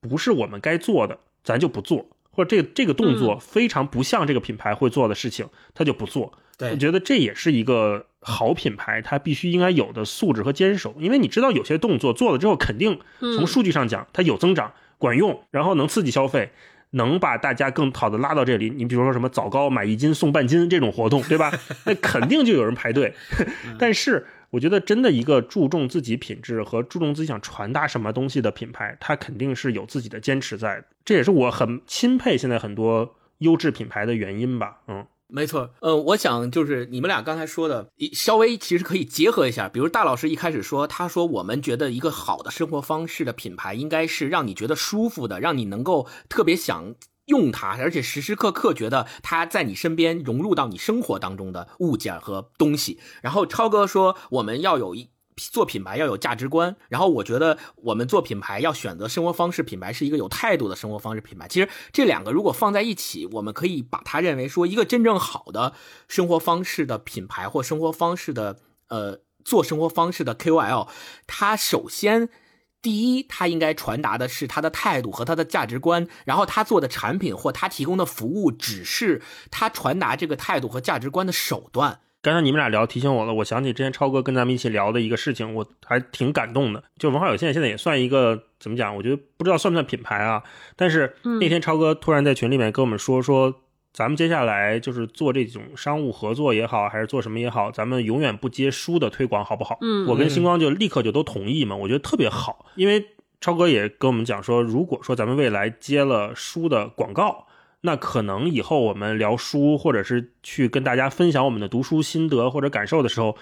不是我们该做的，咱就不做；或者这这个动作非常不像这个品牌会做的事情，他就不做。我觉得这也是一个好品牌，它必须应该有的素质和坚守。因为你知道，有些动作做了之后，肯定从数据上讲，它有增长、管用，然后能刺激消费，能把大家更好的拉到这里。你比如说什么枣糕买一斤送半斤这种活动，对吧？那肯定就有人排队。但是，我觉得真的一个注重自己品质和注重自己想传达什么东西的品牌，它肯定是有自己的坚持在的。这也是我很钦佩现在很多优质品牌的原因吧。嗯。没错，呃，我想就是你们俩刚才说的，稍微其实可以结合一下。比如大老师一开始说，他说我们觉得一个好的生活方式的品牌，应该是让你觉得舒服的，让你能够特别想用它，而且时时刻刻觉得它在你身边融入到你生活当中的物件和东西。然后超哥说，我们要有一。做品牌要有价值观，然后我觉得我们做品牌要选择生活方式品牌是一个有态度的生活方式品牌。其实这两个如果放在一起，我们可以把它认为说一个真正好的生活方式的品牌或生活方式的呃做生活方式的 KOL，它首先第一，它应该传达的是他的态度和他的价值观，然后他做的产品或他提供的服务只是他传达这个态度和价值观的手段。刚才你们俩聊提醒我了，我想起之前超哥跟咱们一起聊的一个事情，我还挺感动的。就文化有限现在也算一个怎么讲？我觉得不知道算不算品牌啊？但是那天超哥突然在群里面跟我们说说，咱们接下来就是做这种商务合作也好，还是做什么也好，咱们永远不接书的推广，好不好？嗯，我跟星光就立刻就都同意嘛，我觉得特别好，因为超哥也跟我们讲说，如果说咱们未来接了书的广告。那可能以后我们聊书，或者是去跟大家分享我们的读书心得或者感受的时候，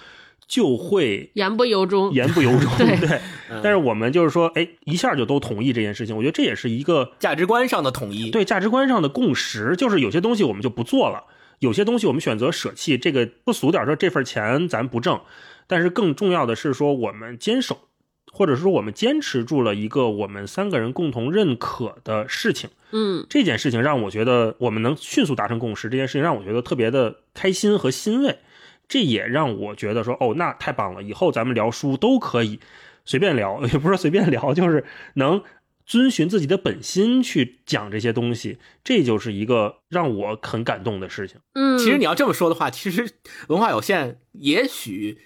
就会言不由衷，言不由衷。对，但是我们就是说，哎，一下就都同意这件事情。我觉得这也是一个价值观上的统一，对价值观上的共识。就是有些东西我们就不做了，有些东西我们选择舍弃。这个不俗点说，这份钱咱不挣，但是更重要的是说，我们坚守。或者说，我们坚持住了一个我们三个人共同认可的事情，嗯，这件事情让我觉得我们能迅速达成共识，这件事情让我觉得特别的开心和欣慰。这也让我觉得说，哦，那太棒了，以后咱们聊书都可以随便聊，也不是随便聊，就是能遵循自己的本心去讲这些东西，这就是一个让我很感动的事情。嗯，其实你要这么说的话，其实文化有限，也许。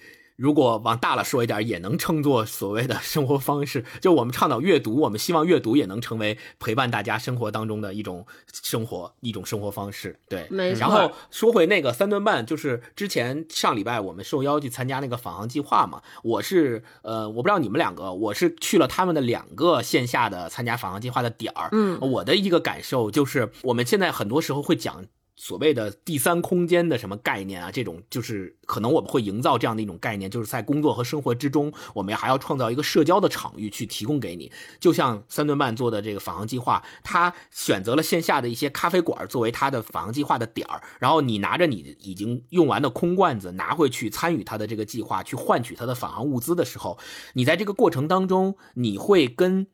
如果往大了说一点，也能称作所谓的生活方式。就我们倡导阅读，我们希望阅读也能成为陪伴大家生活当中的一种生活，一种生活方式。对，没错。然后说回那个三顿半，就是之前上礼拜我们受邀去参加那个返航计划嘛。我是呃，我不知道你们两个，我是去了他们的两个线下的参加返航计划的点儿。嗯，我的一个感受就是，我们现在很多时候会讲。所谓的第三空间的什么概念啊？这种就是可能我们会营造这样的一种概念，就是在工作和生活之中，我们还要创造一个社交的场域去提供给你。就像三顿半做的这个返航计划，他选择了线下的一些咖啡馆作为他的返航计划的点儿，然后你拿着你已经用完的空罐子拿回去参与他的这个计划，去换取他的返航物资的时候，你在这个过程当中，你会跟。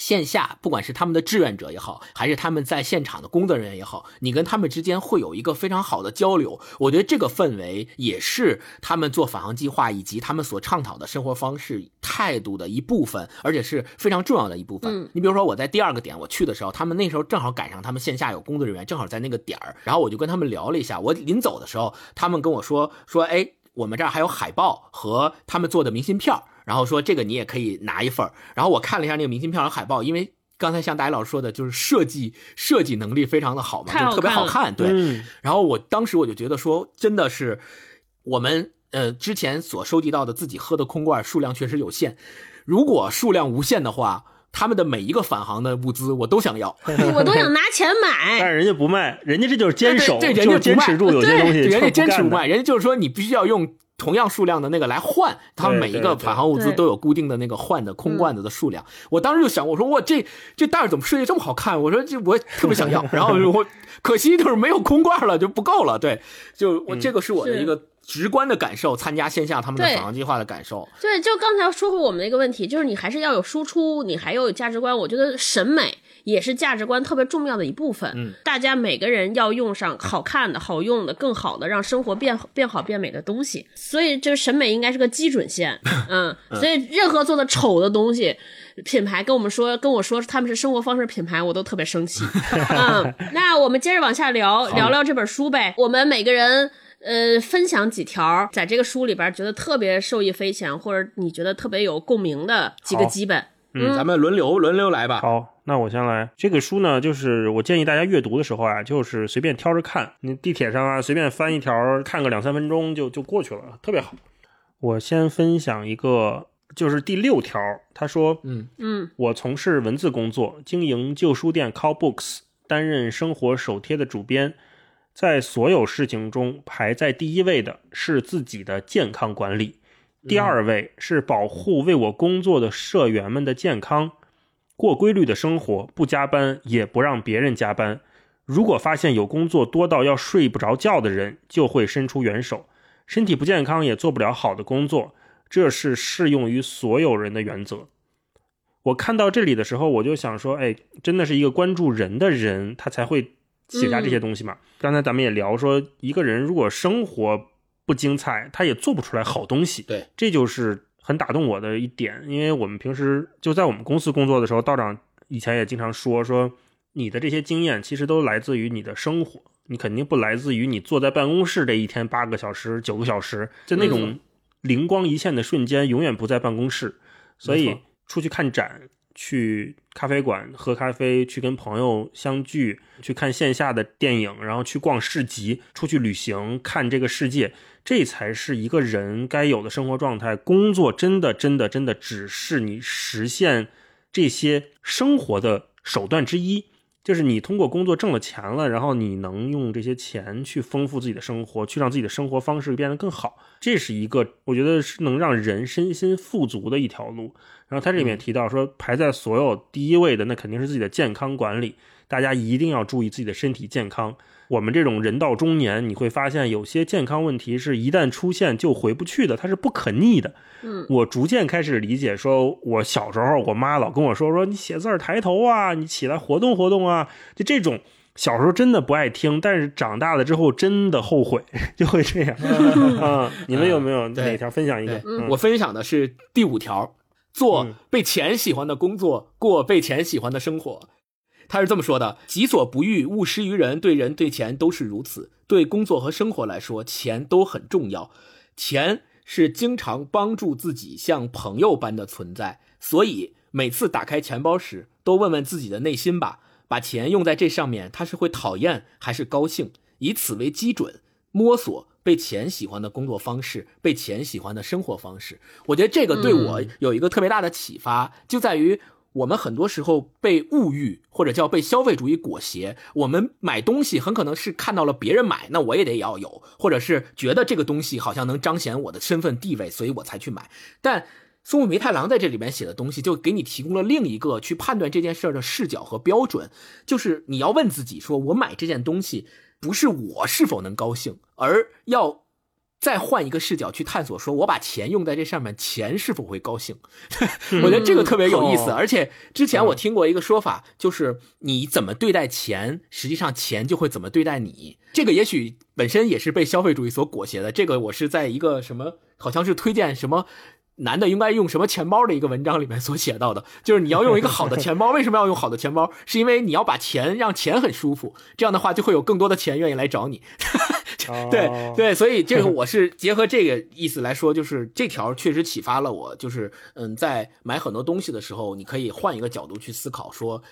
线下，不管是他们的志愿者也好，还是他们在现场的工作人员也好，你跟他们之间会有一个非常好的交流。我觉得这个氛围也是他们做返航计划以及他们所倡导的生活方式态度的一部分，而且是非常重要的一部分。你比如说，我在第二个点我去的时候，他们那时候正好赶上他们线下有工作人员，正好在那个点儿，然后我就跟他们聊了一下。我临走的时候，他们跟我说说，哎，我们这儿还有海报和他们做的明信片然后说这个你也可以拿一份然后我看了一下那个明信片和海报，因为刚才像大家老师说的，就是设计设计能力非常的好嘛，就特别好看。对，然后我当时我就觉得说，真的是我们呃之前所收集到的自己喝的空罐数量确实有限，如果数量无限的话，他们的每一个返航的物资我都想要，我都想拿钱买。但是人家不卖，人家这就是坚守，对，人家坚持住有些东西，人家坚持不卖，人家就是说你必须要用。同样数量的那个来换，他们每一个返航物资都有固定的那个换的空罐子的数量。我当时就想，我说哇这这袋怎么设计这么好看？我说这我特别想要。然后我可惜就是没有空罐了，就不够了。对，就我这个是我的一个直观的感受，参加线下他们的返航计划的感受。对，就刚才说回我们的一个问题，就是你还是要有输出，你还要有价值观。我觉得审美。也是价值观特别重要的一部分。嗯，大家每个人要用上好看的、好用的、更好的，让生活变变好、变美的东西。所以，这个审美应该是个基准线。嗯，所以任何做的丑的东西，品牌跟我们说、跟我说他们是生活方式品牌，我都特别生气。嗯，那我们接着往下聊聊聊这本书呗。我们每个人呃分享几条在这个书里边觉得特别受益匪浅，或者你觉得特别有共鸣的几个基本。嗯，咱们轮流轮流来吧。好，那我先来。这个书呢，就是我建议大家阅读的时候啊，就是随便挑着看。你地铁上啊，随便翻一条，看个两三分钟就就过去了，特别好。我先分享一个，就是第六条。他说，嗯嗯，我从事文字工作，经营旧书店 Call Books，担任生活手帖的主编。在所有事情中，排在第一位的是自己的健康管理。第二位是保护为我工作的社员们的健康，过规律的生活，不加班，也不让别人加班。如果发现有工作多到要睡不着觉的人，就会伸出援手。身体不健康也做不了好的工作，这是适用于所有人的原则。我看到这里的时候，我就想说，哎，真的是一个关注人的人，他才会写下这些东西嘛。刚才咱们也聊说，一个人如果生活。不精彩，他也做不出来好东西。对，这就是很打动我的一点。因为我们平时就在我们公司工作的时候，道长以前也经常说说，你的这些经验其实都来自于你的生活，你肯定不来自于你坐在办公室这一天八个小时、九个小时，就那种灵光一现的瞬间，永远不在办公室。所以出去看展。去咖啡馆喝咖啡，去跟朋友相聚，去看线下的电影，然后去逛市集，出去旅行，看这个世界，这才是一个人该有的生活状态。工作真的、真的、真的只是你实现这些生活的手段之一。就是你通过工作挣了钱了，然后你能用这些钱去丰富自己的生活，去让自己的生活方式变得更好，这是一个我觉得是能让人身心富足的一条路。然后他这里面提到说，排在所有第一位的那肯定是自己的健康管理，大家一定要注意自己的身体健康。我们这种人到中年，你会发现有些健康问题是一旦出现就回不去的，它是不可逆的。嗯，我逐渐开始理解，说我小时候我妈老跟我说说你写字儿抬头啊，你起来活动活动啊，就这种小时候真的不爱听，但是长大了之后真的后悔，就会这样啊。你们有没有哪条分享一个？我分享的是第五条，做被钱喜欢的工作，过被钱喜欢的生活。他是这么说的：“己所不欲，勿施于人。对人对钱都是如此。对工作和生活来说，钱都很重要。钱是经常帮助自己像朋友般的存在。所以每次打开钱包时，都问问自己的内心吧：把钱用在这上面，他是会讨厌还是高兴？以此为基准，摸索被钱喜欢的工作方式，被钱喜欢的生活方式。我觉得这个对我有一个特别大的启发，就在于。”我们很多时候被物欲或者叫被消费主义裹挟，我们买东西很可能是看到了别人买，那我也得要有，或者是觉得这个东西好像能彰显我的身份地位，所以我才去买。但松木弥太郎在这里面写的东西，就给你提供了另一个去判断这件事儿的视角和标准，就是你要问自己：说我买这件东西，不是我是否能高兴，而要。再换一个视角去探索，说我把钱用在这上面，钱是否会高兴？我觉得这个特别有意思。而且之前我听过一个说法，就是你怎么对待钱，实际上钱就会怎么对待你。这个也许本身也是被消费主义所裹挟的。这个我是在一个什么，好像是推荐什么。男的应该用什么钱包的一个文章里面所写到的，就是你要用一个好的钱包。为什么要用好的钱包？是因为你要把钱让钱很舒服，这样的话就会有更多的钱愿意来找你。对对，所以这个我是结合这个意思来说，就是这条确实启发了我，就是嗯，在买很多东西的时候，你可以换一个角度去思考，说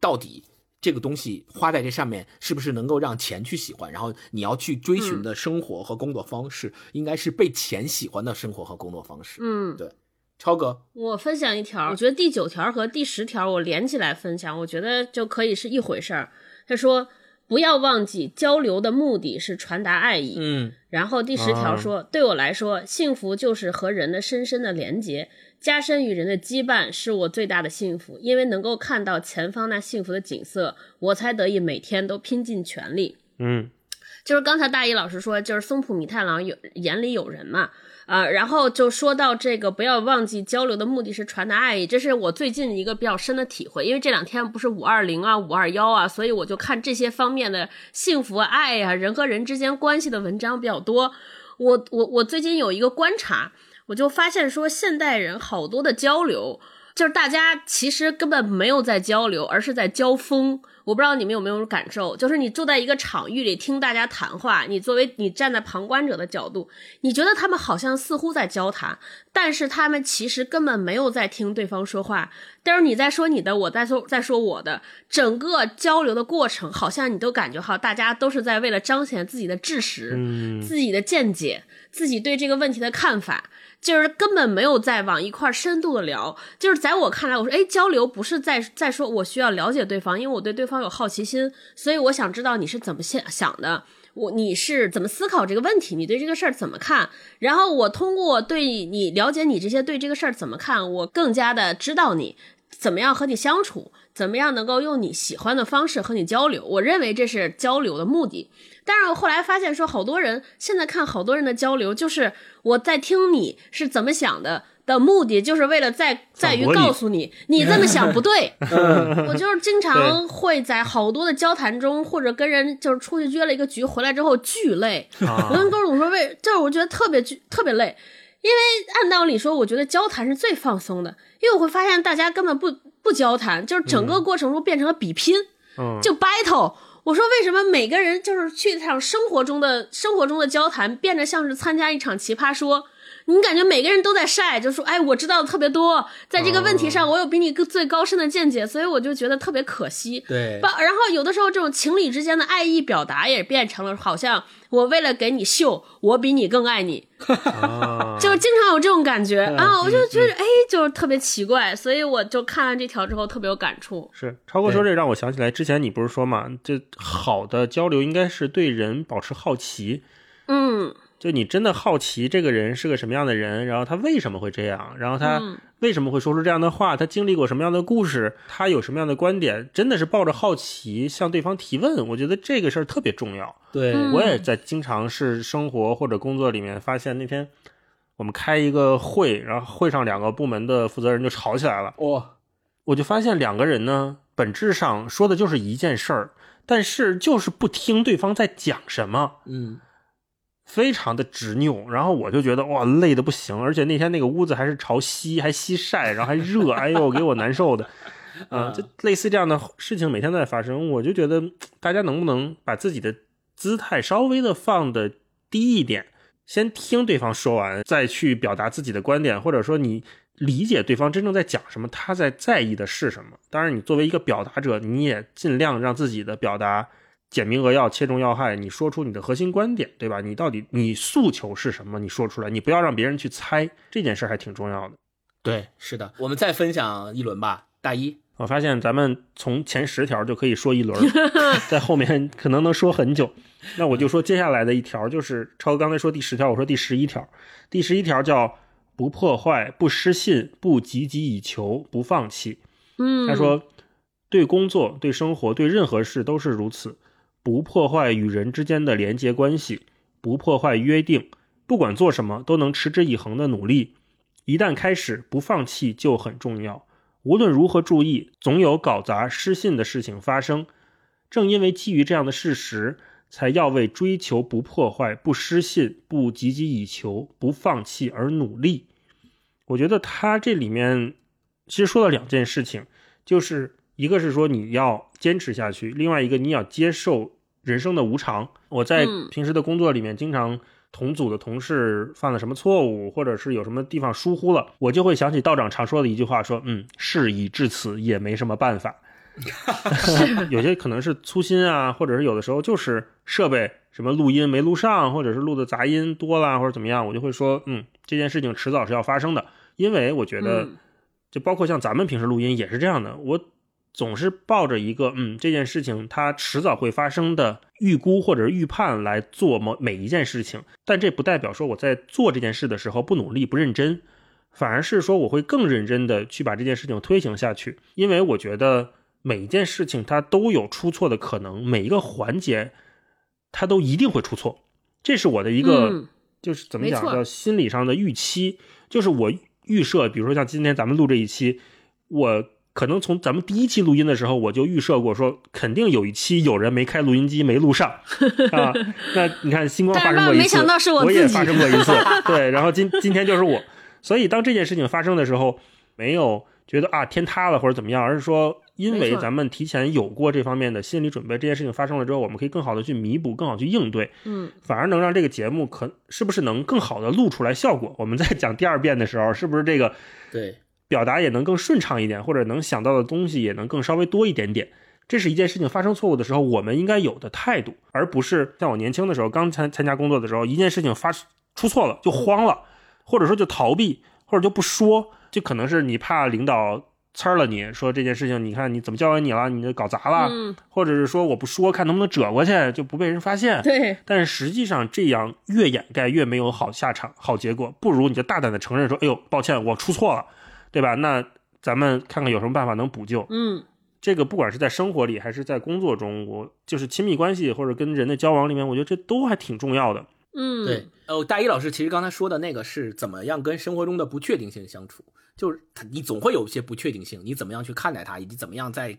到底。这个东西花在这上面，是不是能够让钱去喜欢？然后你要去追寻的生活和工作方式，应该是被钱喜欢的生活和工作方式。嗯，对。超哥，我分享一条，我觉得第九条和第十条我连起来分享，我觉得就可以是一回事儿。他说。不要忘记，交流的目的是传达爱意。嗯，然后第十条说，对我来说，幸福就是和人的深深的连结，加深与人的羁绊，是我最大的幸福。因为能够看到前方那幸福的景色，我才得以每天都拼尽全力。嗯，就是刚才大一老师说，就是松浦弥太郎有眼里有人嘛。啊，然后就说到这个，不要忘记交流的目的是传达爱意，这是我最近一个比较深的体会。因为这两天不是五二零啊、五二幺啊，所以我就看这些方面的幸福、爱呀、人和人之间关系的文章比较多。我我我最近有一个观察，我就发现说，现代人好多的交流，就是大家其实根本没有在交流，而是在交锋。我不知道你们有没有感受，就是你坐在一个场域里听大家谈话，你作为你站在旁观者的角度，你觉得他们好像似乎在交谈，但是他们其实根本没有在听对方说话。但是你在说你的，我在说在说我的，整个交流的过程，好像你都感觉哈，大家都是在为了彰显自己的知识、自己的见解、自己对这个问题的看法。就是根本没有在往一块深度的聊，就是在我看来，我说，哎，交流不是在在说我需要了解对方，因为我对对方有好奇心，所以我想知道你是怎么想想的，我你是怎么思考这个问题，你对这个事儿怎么看？然后我通过对你了解你这些对这个事儿怎么看，我更加的知道你怎么样和你相处，怎么样能够用你喜欢的方式和你交流。我认为这是交流的目的。但是我后来发现，说好多人现在看好多人的交流，就是我在听你是怎么想的的目的，就是为了在在于告诉你，你这么想不对。我就是经常会在好多的交谈中，或者跟人就是出去约了一个局，回来之后巨累。我跟哥总说，为就是我觉得特别巨特别累，因为按道理说，我觉得交谈是最放松的，因为我会发现大家根本不不交谈，就是整个过程中变成了比拼，就 battle。我说为什么每个人就是去一场生活中的生活中的交谈，变得像是参加一场奇葩说？你感觉每个人都在晒，就说哎，我知道的特别多，在这个问题上我有比你最高深的见解，所以我就觉得特别可惜。对，然后有的时候这种情侣之间的爱意表达也变成了好像我为了给你秀，我比你更爱你，就经常有这种感觉。啊，我就觉得哎，就是特别奇怪，所以我就看完这条之后特别有感触。是超哥说这让我想起来之前你不是说嘛，这好的交流应该是对人保持好奇，嗯。就你真的好奇这个人是个什么样的人，然后他为什么会这样，然后他为什么会说出这样的话，他经历过什么样的故事，他有什么样的观点，真的是抱着好奇向对方提问。我觉得这个事儿特别重要。对我也在经常是生活或者工作里面发现，那天我们开一个会，然后会上两个部门的负责人就吵起来了。哇，我就发现两个人呢，本质上说的就是一件事儿，但是就是不听对方在讲什么。嗯。非常的执拗，然后我就觉得哇累的不行，而且那天那个屋子还是朝西，还西晒，然后还热，哎呦给我难受的，啊，就类似这样的事情每天都在发生，我就觉得大家能不能把自己的姿态稍微的放的低一点，先听对方说完，再去表达自己的观点，或者说你理解对方真正在讲什么，他在在意的是什么。当然，你作为一个表达者，你也尽量让自己的表达。简明扼要，切中要害。你说出你的核心观点，对吧？你到底你诉求是什么？你说出来，你不要让别人去猜。这件事还挺重要的。对，是的。我们再分享一轮吧。大一。我发现咱们从前十条就可以说一轮，在后面可能能说很久。那我就说接下来的一条，就是超哥刚才说第十条，我说第十一条。第十一条叫不破坏、不失信、不汲汲以求、不放弃。嗯，他说对工作、对生活、对任何事都是如此，不破坏与人之间的连接关系，不破坏约定，不管做什么都能持之以恒的努力。一旦开始，不放弃就很重要。无论如何注意，总有搞砸、失信的事情发生。正因为基于这样的事实，才要为追求不破坏、不失信、不汲汲以求、不放弃而努力。我觉得他这里面其实说了两件事情，就是一个是说你要坚持下去，另外一个你要接受人生的无常。我在平时的工作里面经常。同组的同事犯了什么错误，或者是有什么地方疏忽了，我就会想起道长常说的一句话，说：“嗯，事已至此，也没什么办法。”有些可能是粗心啊，或者是有的时候就是设备什么录音没录上，或者是录的杂音多啦，或者怎么样，我就会说：“嗯，这件事情迟早是要发生的。”因为我觉得，就包括像咱们平时录音也是这样的，我。总是抱着一个嗯这件事情它迟早会发生的预估或者是预判来做某每一件事情，但这不代表说我在做这件事的时候不努力不认真，反而是说我会更认真的去把这件事情推行下去，因为我觉得每一件事情它都有出错的可能，每一个环节它都一定会出错，这是我的一个就是怎么讲叫。心理上的预期，就是我预设，比如说像今天咱们录这一期，我。可能从咱们第一期录音的时候，我就预设过，说肯定有一期有人没开录音机没录上 啊。那你看星光发生过一次，我也发生过一次，对。然后今今天就是我，所以当这件事情发生的时候，没有觉得啊天塌了或者怎么样，而是说因为咱们提前有过这方面的心理准备，这件事情发生了之后，我们可以更好的去弥补，更好去应对，嗯，反而能让这个节目可是不是能更好的录出来效果？我们在讲第二遍的时候，是不是这个对？表达也能更顺畅一点，或者能想到的东西也能更稍微多一点点。这是一件事情发生错误的时候，我们应该有的态度，而不是像我年轻的时候刚参参加工作的时候，一件事情发出错了就慌了，或者说就逃避，或者就不说，就可能是你怕领导呲了你说这件事情，你看你怎么教给你了，你搞砸了，或者是说我不说，看能不能折过去就不被人发现。对，但是实际上这样越掩盖越没有好下场、好结果，不如你就大胆的承认说，哎呦，抱歉，我出错了。对吧？那咱们看看有什么办法能补救。嗯，这个不管是在生活里还是在工作中，我就是亲密关系或者跟人的交往里面，我觉得这都还挺重要的。嗯，对。哦，大一老师其实刚才说的那个是怎么样跟生活中的不确定性相处，就是你总会有一些不确定性，你怎么样去看待它，以及怎么样在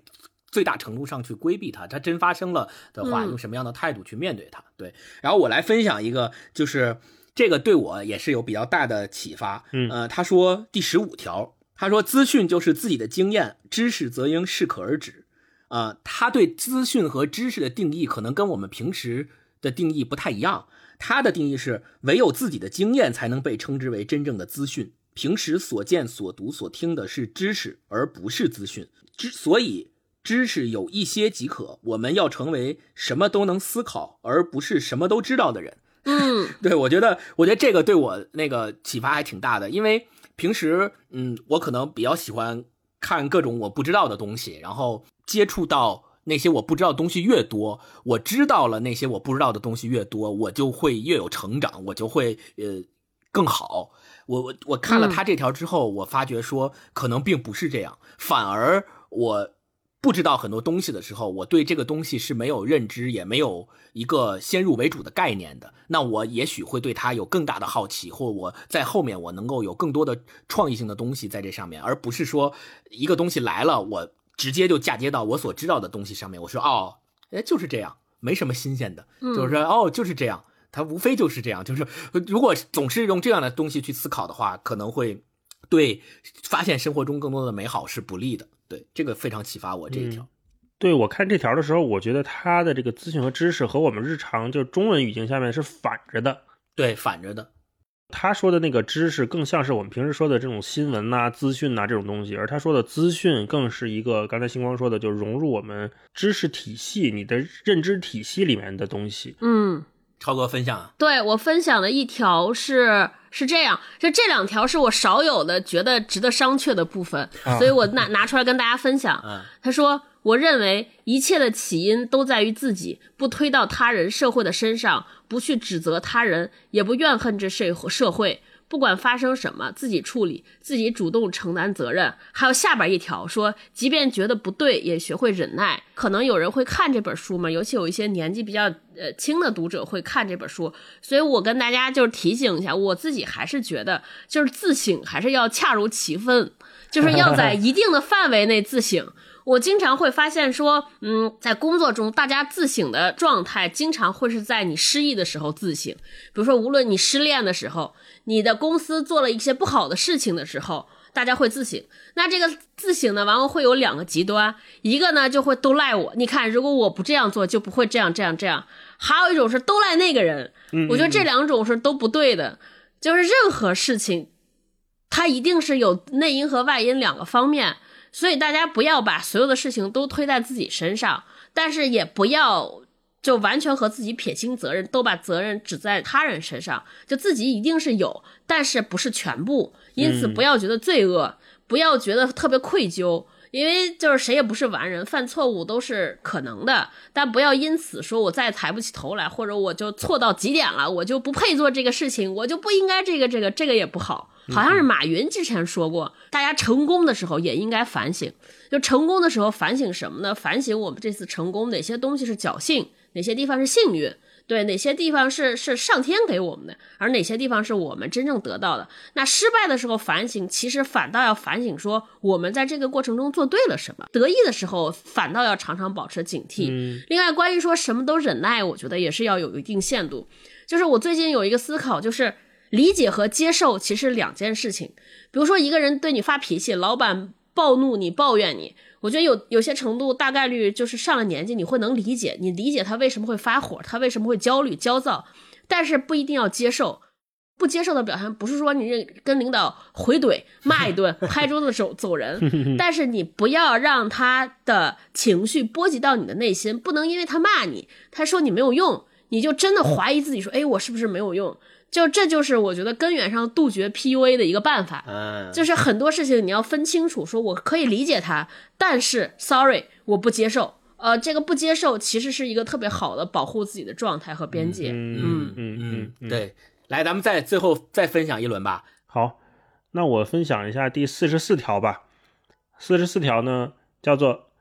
最大程度上去规避它。它真发生了的话，用什么样的态度去面对它？对。然后我来分享一个，就是这个对我也是有比较大的启发。嗯，呃，他说第十五条。他说：“资讯就是自己的经验，知识则应适可而止。”啊，他对资讯和知识的定义可能跟我们平时的定义不太一样。他的定义是：唯有自己的经验才能被称之为真正的资讯。平时所见、所读、所听的是知识，而不是资讯。之所以知识有一些即可，我们要成为什么都能思考，而不是什么都知道的人。嗯，对我觉得，我觉得这个对我那个启发还挺大的，因为。平时，嗯，我可能比较喜欢看各种我不知道的东西，然后接触到那些我不知道的东西越多，我知道了那些我不知道的东西越多，我就会越有成长，我就会呃更好。我我我看了他这条之后，我发觉说可能并不是这样，反而我。不知道很多东西的时候，我对这个东西是没有认知，也没有一个先入为主的概念的。那我也许会对它有更大的好奇，或我在后面我能够有更多的创意性的东西在这上面，而不是说一个东西来了，我直接就嫁接到我所知道的东西上面。我说哦，哎，就是这样，没什么新鲜的，就是说哦，就是这样，它无非就是这样。就是如果总是用这样的东西去思考的话，可能会对发现生活中更多的美好是不利的。对这个非常启发我这一条，对我看这条的时候，我觉得他的这个资讯和知识和我们日常就中文语境下面是反着的，对，反着的。他说的那个知识更像是我们平时说的这种新闻呐、资讯呐这种东西，而他说的资讯更是一个刚才星光说的，就融入我们知识体系、你的认知体系里面的东西。嗯，超哥分享，对我分享的一条是是这样，就这两条是我少有的觉得值得商榷的部分，所以我拿拿出来跟大家分享。他说：“我认为一切的起因都在于自己，不推到他人、社会的身上，不去指责他人，也不怨恨这社社会。”不管发生什么，自己处理，自己主动承担责任。还有下边一条说，即便觉得不对，也学会忍耐。可能有人会看这本书嘛，尤其有一些年纪比较呃轻的读者会看这本书，所以我跟大家就是提醒一下，我自己还是觉得，就是自省还是要恰如其分，就是要在一定的范围内自省。我经常会发现说，嗯，在工作中，大家自省的状态经常会是在你失意的时候自省，比如说，无论你失恋的时候。你的公司做了一些不好的事情的时候，大家会自省。那这个自省呢，往往会有两个极端，一个呢就会都赖我。你看，如果我不这样做，就不会这样这样这样。还有一种是都赖那个人。我觉得这两种是都不对的。就是任何事情，它一定是有内因和外因两个方面，所以大家不要把所有的事情都推在自己身上，但是也不要。就完全和自己撇清责任，都把责任指在他人身上，就自己一定是有，但是不是全部。因此不要觉得罪恶，不要觉得特别愧疚，因为就是谁也不是完人，犯错误都是可能的。但不要因此说我再抬不起头来，或者我就错到极点了，我就不配做这个事情，我就不应该这个这个这个也不好。好像是马云之前说过，大家成功的时候也应该反省。就成功的时候反省什么呢？反省我们这次成功哪些东西是侥幸。哪些地方是幸运？对，哪些地方是是上天给我们的，而哪些地方是我们真正得到的？那失败的时候反省，其实反倒要反省说我们在这个过程中做对了什么；得意的时候，反倒要常常保持警惕。另外，关于说什么都忍耐，我觉得也是要有一定限度。就是我最近有一个思考，就是理解和接受其实两件事情。比如说，一个人对你发脾气，老板暴怒你，抱怨你。我觉得有有些程度，大概率就是上了年纪，你会能理解，你理解他为什么会发火，他为什么会焦虑、焦躁，但是不一定要接受。不接受的表现，不是说你跟领导回怼、骂一顿、拍桌子走走人，但是你不要让他的情绪波及到你的内心，不能因为他骂你，他说你没有用，你就真的怀疑自己，说，哎，我是不是没有用？就这就是我觉得根源上杜绝 PUA 的一个办法，就是很多事情你要分清楚，说我可以理解他，但是 sorry 我不接受，呃，这个不接受其实是一个特别好的保护自己的状态和边界。嗯嗯嗯，对，来，咱们再最后再分享一轮吧。好，那我分享一下第四十四条吧。四十四条呢，叫做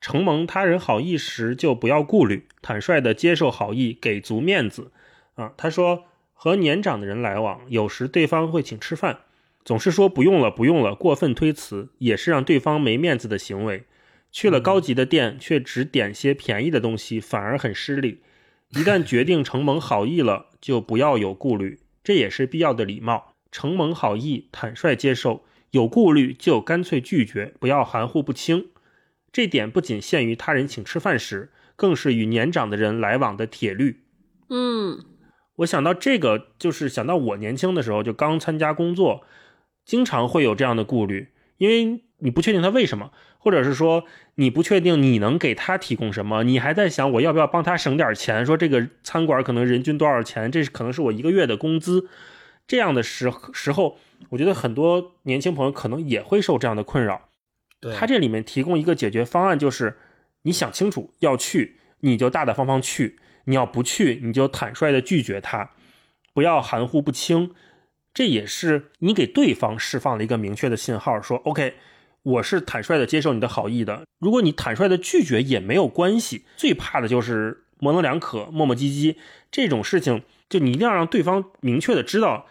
承蒙他人好意时就不要顾虑，坦率的接受好意，给足面子。啊，他说。和年长的人来往，有时对方会请吃饭，总是说不用了，不用了，过分推辞也是让对方没面子的行为。去了高级的店，却只点些便宜的东西，反而很失礼。一旦决定承蒙好意了，就不要有顾虑，这也是必要的礼貌。承蒙好意，坦率接受；有顾虑就干脆拒绝，不要含糊不清。这点不仅限于他人请吃饭时，更是与年长的人来往的铁律。嗯。我想到这个，就是想到我年轻的时候就刚参加工作，经常会有这样的顾虑，因为你不确定他为什么，或者是说你不确定你能给他提供什么，你还在想我要不要帮他省点钱，说这个餐馆可能人均多少钱，这是可能是我一个月的工资，这样的时时候，我觉得很多年轻朋友可能也会受这样的困扰。他这里面提供一个解决方案，就是你想清楚要去，你就大大方方去。你要不去，你就坦率的拒绝他，不要含糊不清，这也是你给对方释放了一个明确的信号，说 OK，我是坦率的接受你的好意的。如果你坦率的拒绝也没有关系，最怕的就是模棱两可、磨磨唧唧这种事情，就你一定要让对方明确的知道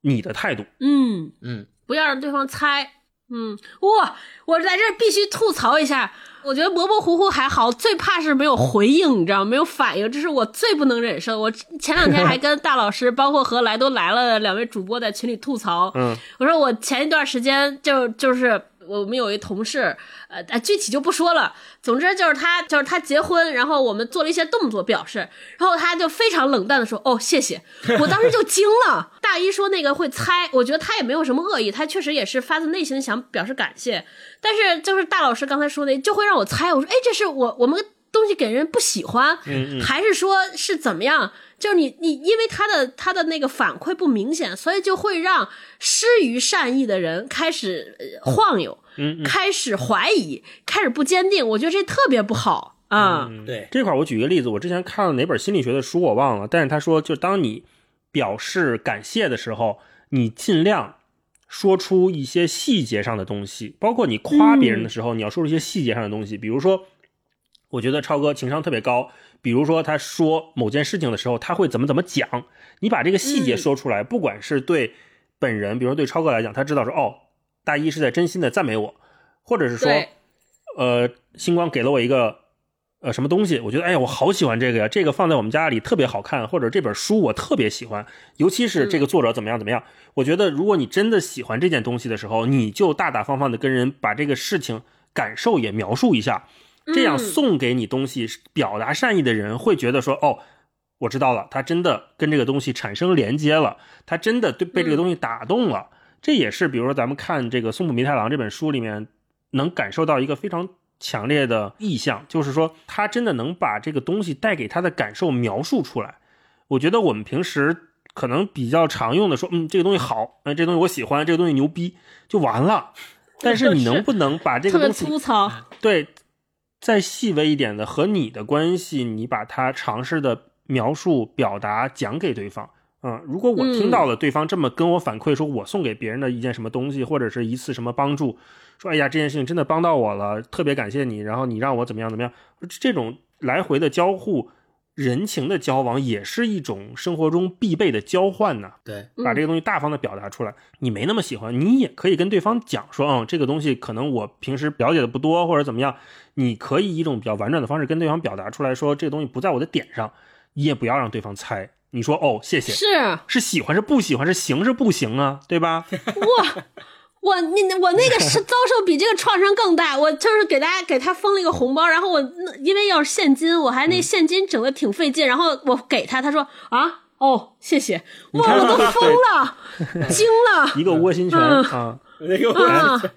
你的态度。嗯嗯，不要让对方猜。嗯，哇，我在这必须吐槽一下。我觉得模模糊糊还好，最怕是没有回应，你知道没有反应，这是我最不能忍受。我前两天还跟大老师，包括和来都来了两位主播在群里吐槽。嗯，我说我前一段时间就就是。我们有一同事，呃，具体就不说了。总之就是他，就是他结婚，然后我们做了一些动作表示，然后他就非常冷淡的说：“哦，谢谢。”我当时就惊了。大一说那个会猜，我觉得他也没有什么恶意，他确实也是发自内心想表示感谢。但是就是大老师刚才说的，就会让我猜。我说：“哎，这是我我们东西给人不喜欢，还是说是怎么样？”就是你你因为他的他的那个反馈不明显，所以就会让施于善意的人开始晃悠，嗯，开始怀疑，开始不坚定。我觉得这特别不好啊。对这块，我举个例子，我之前看了哪本心理学的书我忘了，但是他说，就当你表示感谢的时候，你尽量说出一些细节上的东西，包括你夸别人的时候，你要说出一些细节上的东西，比如说，我觉得超哥情商特别高。比如说，他说某件事情的时候，他会怎么怎么讲？你把这个细节说出来，不管是对本人，比如说对超哥来讲，他知道说，哦，大一是在真心的赞美我，或者是说，呃，星光给了我一个呃什么东西，我觉得，哎呀，我好喜欢这个呀，这个放在我们家里特别好看，或者这本书我特别喜欢，尤其是这个作者怎么样怎么样。我觉得，如果你真的喜欢这件东西的时候，你就大大方方的跟人把这个事情感受也描述一下。这样送给你东西，表达善意的人会觉得说：“哦，我知道了，他真的跟这个东西产生连接了，他真的对被这个东西打动了。”这也是，比如说咱们看这个松浦弥太郎这本书里面，能感受到一个非常强烈的意象，就是说他真的能把这个东西带给他的感受描述出来。我觉得我们平时可能比较常用的说：“嗯，这个东西好，哎，这东西我喜欢，这个东西牛逼，就完了。”但是你能不能把这个东西粗糙对？再细微一点的和你的关系，你把它尝试的描述、表达讲给对方。嗯，如果我听到了对方这么跟我反馈，说我送给别人的一件什么东西，或者是一次什么帮助，说哎呀这件事情真的帮到我了，特别感谢你，然后你让我怎么样怎么样，这种来回的交互。人情的交往也是一种生活中必备的交换呢。对，把这个东西大方的表达出来。你没那么喜欢，你也可以跟对方讲说，嗯，这个东西可能我平时了解的不多，或者怎么样。你可以以一种比较婉转的方式跟对方表达出来说，这个东西不在我的点上。你也不要让对方猜。你说，哦，谢谢，是是喜欢是不喜欢，是行是不行啊，对吧？哇。我那我那个是遭受比这个创伤更大，我就是给大家给他封了一个红包，然后我因为要是现金，我还那现金整的挺费劲，然后我给他，他说啊哦谢谢，哇我都疯了，惊了，一个窝心拳啊，那个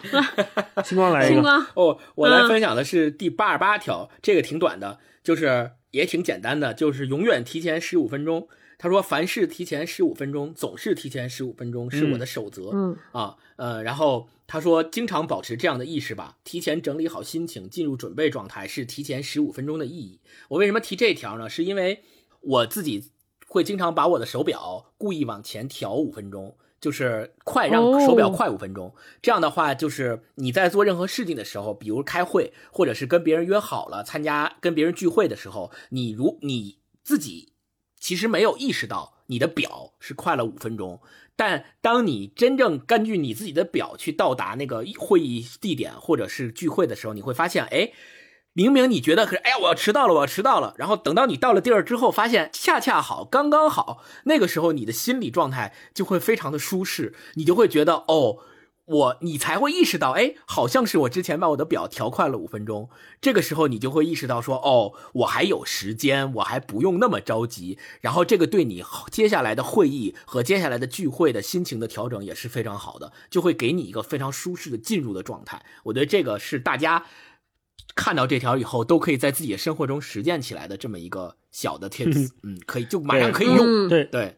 星光来一个哦，我来分享的是第八十八条，这个挺短的，就是也挺简单的，就是永远提前十五分钟。他说：“凡事提前十五分钟，总是提前十五分钟是我的守则。嗯啊，呃，然后他说，经常保持这样的意识吧，提前整理好心情，进入准备状态，是提前十五分钟的意义。我为什么提这条呢？是因为我自己会经常把我的手表故意往前调五分钟，就是快让手表快五分钟。这样的话，就是你在做任何事情的时候，比如开会，或者是跟别人约好了参加跟别人聚会的时候，你如你自己。”其实没有意识到你的表是快了五分钟，但当你真正根据你自己的表去到达那个会议地点或者是聚会的时候，你会发现，哎，明明你觉得可是，哎呀，我要迟到了，我要迟到了。然后等到你到了地儿之后，发现恰恰好，刚刚好。那个时候你的心理状态就会非常的舒适，你就会觉得，哦。我你才会意识到，哎，好像是我之前把我的表调快了五分钟。这个时候你就会意识到说，哦，我还有时间，我还不用那么着急。然后这个对你接下来的会议和接下来的聚会的心情的调整也是非常好的，就会给你一个非常舒适的进入的状态。我觉得这个是大家看到这条以后都可以在自己的生活中实践起来的这么一个小的 tips。嗯，可以就马上可以用。对对。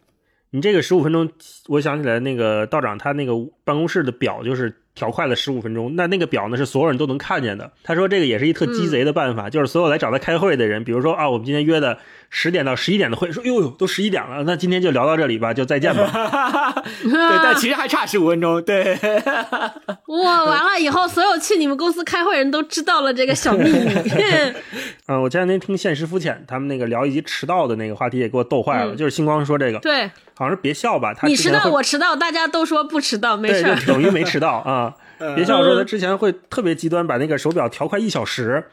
你这个十五分钟，我想起来那个道长他那个办公室的表就是调快了十五分钟，那那个表呢是所有人都能看见的。他说这个也是一特鸡贼的办法，就是所有来找他开会的人，比如说啊，我们今天约的十点到十一点的会，说哟哟都十一点了，那今天就聊到这里吧，就再见吧。对，但其实还差十五分钟。对，哇，完了以后，所有去你们公司开会人都知道了这个小秘密。嗯，我前两天听现实肤浅他们那个聊以及迟到的那个话题，也给我逗坏了。就是星光说这个，对。好像是别笑吧，他你迟到我迟到，大家都说不迟到，没事，就等于没迟到啊。别笑说他之前会特别极端，把那个手表调快一小时，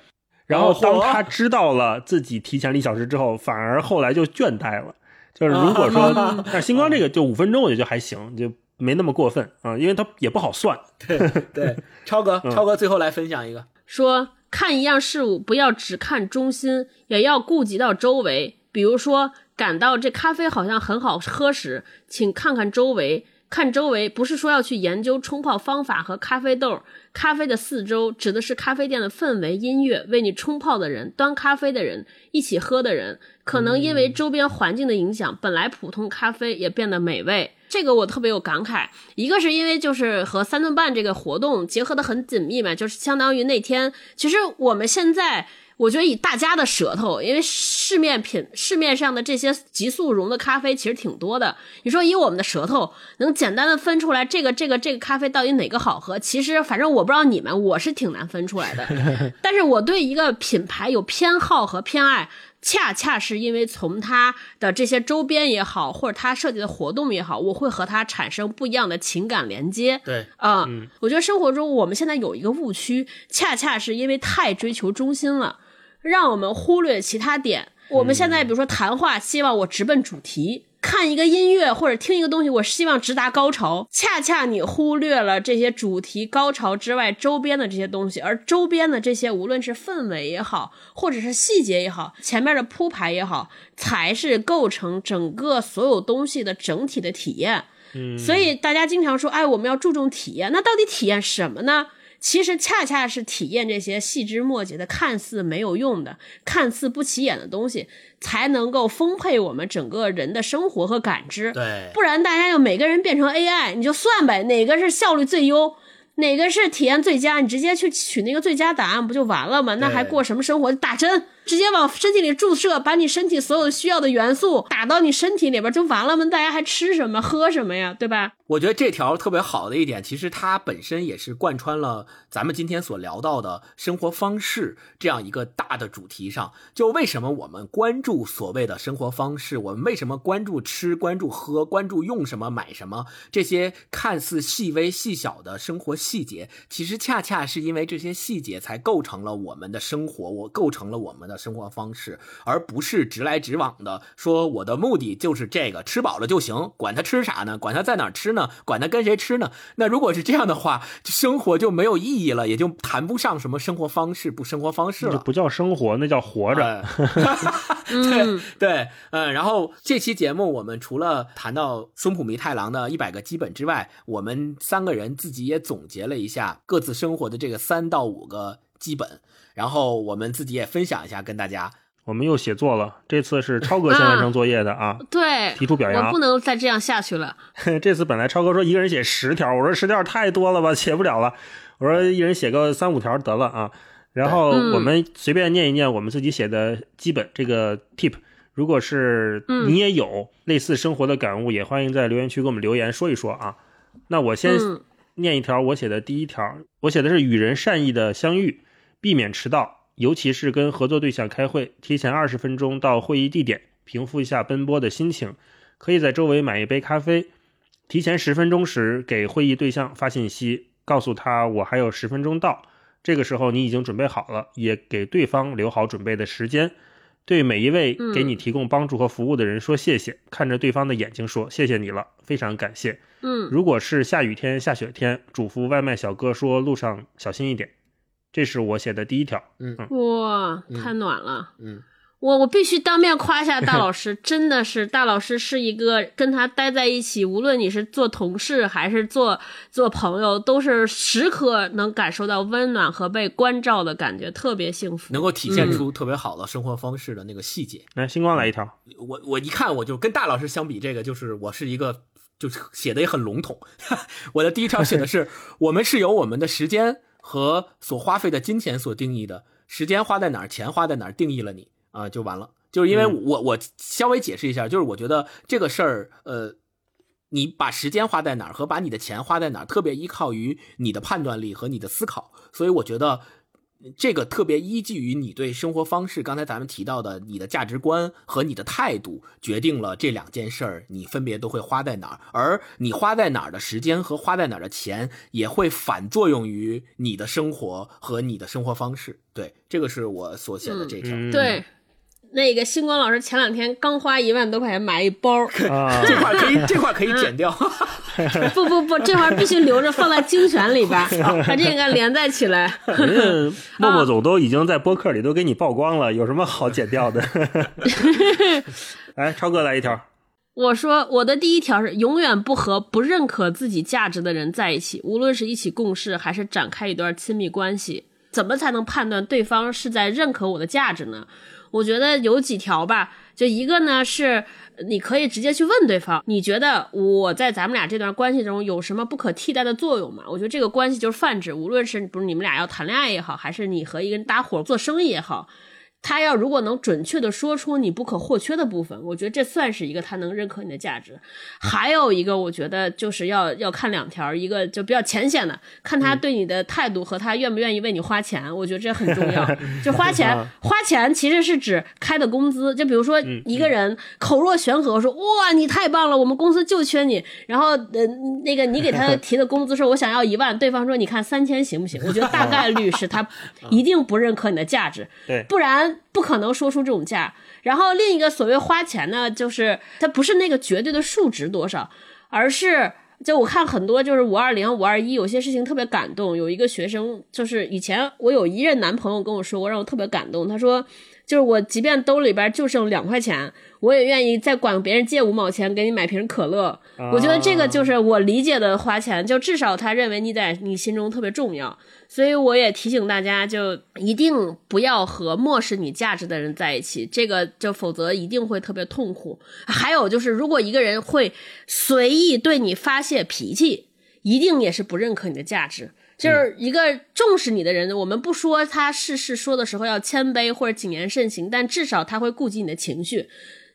然后当他知道了自己提前了一小时之后，反而后来就倦怠了。就是如果说，但星光这个就五分钟，我觉得就还行，就没那么过分啊，因为他也不好算。对对，超哥，超哥最后来分享一个，说看一样事物不要只看中心，也要顾及到周围，比如说。感到这咖啡好像很好喝时，请看看周围，看周围，不是说要去研究冲泡方法和咖啡豆。咖啡的四周指的是咖啡店的氛围、音乐、为你冲泡的人、端咖啡的人、一起喝的人。可能因为周边环境的影响，本来普通咖啡也变得美味。这个我特别有感慨。一个是因为就是和三顿半这个活动结合的很紧密嘛，就是相当于那天，其实我们现在。我觉得以大家的舌头，因为市面品市面上的这些急速溶的咖啡其实挺多的。你说以我们的舌头能简单的分出来这个这个这个咖啡到底哪个好喝？其实反正我不知道你们，我是挺难分出来的。但是我对一个品牌有偏好和偏爱，恰恰是因为从它的这些周边也好，或者它设计的活动也好，我会和它产生不一样的情感连接。对，啊，我觉得生活中我们现在有一个误区，恰恰是因为太追求中心了。让我们忽略其他点。我们现在比如说谈话，希望我直奔主题；看一个音乐或者听一个东西，我希望直达高潮。恰恰你忽略了这些主题高潮之外周边的这些东西，而周边的这些无论是氛围也好，或者是细节也好，前面的铺排也好，才是构成整个所有东西的整体的体验。嗯，所以大家经常说，哎，我们要注重体验，那到底体验什么呢？其实恰恰是体验这些细枝末节的、看似没有用的、看似不起眼的东西，才能够丰沛我们整个人的生活和感知。对，不然大家要每个人变成 AI，你就算呗，哪个是效率最优，哪个是体验最佳，你直接去取那个最佳答案不就完了吗？那还过什么生活？打针。直接往身体里注射，把你身体所有需要的元素打到你身体里边就完了吗？大家还吃什么喝什么呀？对吧？我觉得这条特别好的一点，其实它本身也是贯穿了咱们今天所聊到的生活方式这样一个大的主题上。就为什么我们关注所谓的生活方式？我们为什么关注吃、关注喝、关注用什么、买什么这些看似细微细小的生活细节？其实恰恰是因为这些细节才构成了我们的生活，我构成了我们的。的生活方式，而不是直来直往的说我的目的就是这个，吃饱了就行，管他吃啥呢？管他在哪吃呢？管他跟谁吃呢？那如果是这样的话，生活就没有意义了，也就谈不上什么生活方式不生活方式了，不叫生活，那叫活着。对 对，嗯，然后这期节目我们除了谈到松浦弥太郎的一百个基本之外，我们三个人自己也总结了一下各自生活的这个三到五个基本。然后我们自己也分享一下，跟大家。我们又写作了，这次是超哥先完成作业的啊。对，提出表扬。我不能再这样下去了。这次本来超哥说一个人写十条，我说十条太多了吧，写不了了。我说一人写个三五条得了啊。然后我们随便念一念我们自己写的基本这个 tip。如果是你也有类似生活的感悟，也欢迎在留言区给我们留言说一说啊。那我先念一条我写的第一条，我写的是与人善意的相遇。避免迟到，尤其是跟合作对象开会，提前二十分钟到会议地点，平复一下奔波的心情。可以在周围买一杯咖啡，提前十分钟时给会议对象发信息，告诉他我还有十分钟到。这个时候你已经准备好了，也给对方留好准备的时间。对每一位给你提供帮助和服务的人说谢谢，看着对方的眼睛说谢谢你了，非常感谢。嗯，如果是下雨天、下雪天，嘱咐外卖小哥说路上小心一点。这是我写的第一条，嗯，哇，太暖了，嗯，我我必须当面夸一下大老 师，真的是大老师是一个跟他待在一起，无论你是做同事还是做做朋友，都是时刻能感受到温暖和被关照的感觉，特别幸福，能够体现出特别好的生活方式的那个细节。来，星光来一条，我我一看我就跟大老师相比，这个就是我是一个就是写的也很笼统，我的第一条写的是我们是由我们的时间。和所花费的金钱所定义的时间花在哪儿，钱花在哪儿，定义了你啊，就完了。就是因为我我稍微解释一下，就是我觉得这个事儿，呃，你把时间花在哪儿和把你的钱花在哪儿，特别依靠于你的判断力和你的思考，所以我觉得。这个特别依据于你对生活方式，刚才咱们提到的你的价值观和你的态度，决定了这两件事儿你分别都会花在哪儿，而你花在哪儿的时间和花在哪儿的钱，也会反作用于你的生活和你的生活方式。对，这个是我所写的这条。对。那个星光老师前两天刚花一万多块钱买一包，这块可以，这块可以剪掉。不不不，这块必须留着放在精选里边，把这个连载起来。人家默默总都已经在播客里都给你曝光了，有什么好剪掉的？来，超哥来一条。我说我的第一条是永远不和不认可自己价值的人在一起，无论是一起共事还是展开一段亲密关系。怎么才能判断对方是在认可我的价值呢？我觉得有几条吧，就一个呢是你可以直接去问对方，你觉得我在咱们俩这段关系中有什么不可替代的作用吗？我觉得这个关系就是泛指，无论是不是你们俩要谈恋爱也好，还是你和一个人搭伙做生意也好。他要如果能准确的说出你不可或缺的部分，我觉得这算是一个他能认可你的价值。还有一个，我觉得就是要要看两条，一个就比较浅显的，看他对你的态度和他愿不愿意为你花钱，我觉得这很重要。就花钱，花钱其实是指开的工资。就比如说一个人口若悬河说哇你太棒了，我们公司就缺你，然后呃那个你给他提的工资说我想要一万，对方说你看三千行不行？我觉得大概率是他 一定不认可你的价值，对，不然。不可能说出这种价，然后另一个所谓花钱呢，就是它不是那个绝对的数值多少，而是就我看很多就是五二零、五二一，有些事情特别感动。有一个学生就是以前我有一任男朋友跟我说过，让我特别感动。他说，就是我即便兜里边就剩两块钱。我也愿意再管别人借五毛钱给你买瓶可乐，我觉得这个就是我理解的花钱，就至少他认为你在你心中特别重要，所以我也提醒大家，就一定不要和漠视你价值的人在一起，这个就否则一定会特别痛苦。还有就是，如果一个人会随意对你发泄脾气，一定也是不认可你的价值。就是一个重视你的人，我们不说他事事说的时候要谦卑或者谨言慎行，但至少他会顾及你的情绪。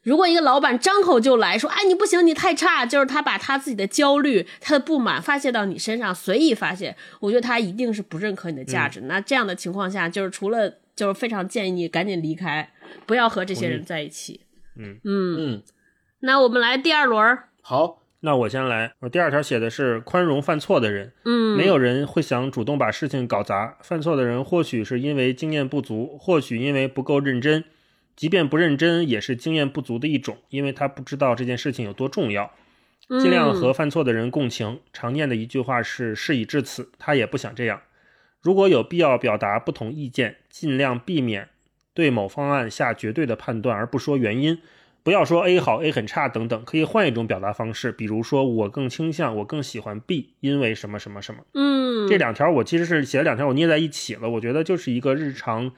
如果一个老板张口就来说，哎，你不行，你太差，就是他把他自己的焦虑、他的不满发泄到你身上，随意发泄，我觉得他一定是不认可你的价值。那这样的情况下，就是除了就是非常建议你赶紧离开，不要和这些人在一起。嗯嗯嗯。那我们来第二轮。好，那我先来。我第二条写的是宽容犯错的人。嗯，没有人会想主动把事情搞砸。犯错的人或许是因为经验不足，或许因为不够认真。即便不认真，也是经验不足的一种，因为他不知道这件事情有多重要。尽量和犯错的人共情。常念的一句话是“事已至此，他也不想这样”。如果有必要表达不同意见，尽量避免对某方案下绝对的判断，而不说原因。不要说 A 好，A 很差等等，可以换一种表达方式，比如说我更倾向，我更喜欢 B，因为什么什么什么。嗯，这两条我其实是写了两条，我捏在一起了。我觉得就是一个日常。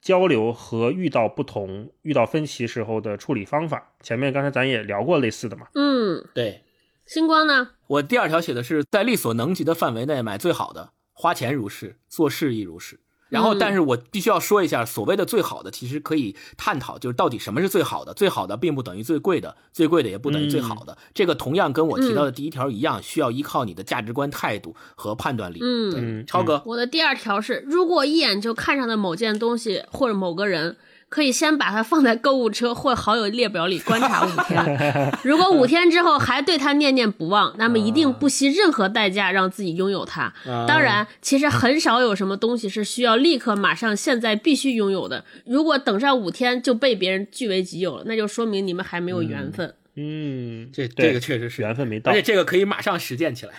交流和遇到不同、遇到分歧时候的处理方法，前面刚才咱也聊过类似的嘛。嗯，对。星光呢？我第二条写的是在力所能及的范围内买最好的，花钱如是，做事亦如是。然后，但是我必须要说一下，所谓的最好的，其实可以探讨，就是到底什么是最好的？最好的并不等于最贵的，最贵的也不等于最好的。这个同样跟我提到的第一条一样，需要依靠你的价值观、态度和判断力。嗯，超哥，我的第二条是，如果一眼就看上的某件东西或者某个人。可以先把它放在购物车或好友列表里观察五 天，如果五天之后还对它念念不忘，那么一定不惜任何代价让自己拥有它。当然，其实很少有什么东西是需要立刻马上现在必须拥有的。如果等上五天就被别人据为己有了，那就说明你们还没有缘分。嗯，这这个确实是缘分没到，而且这个可以马上实践起来。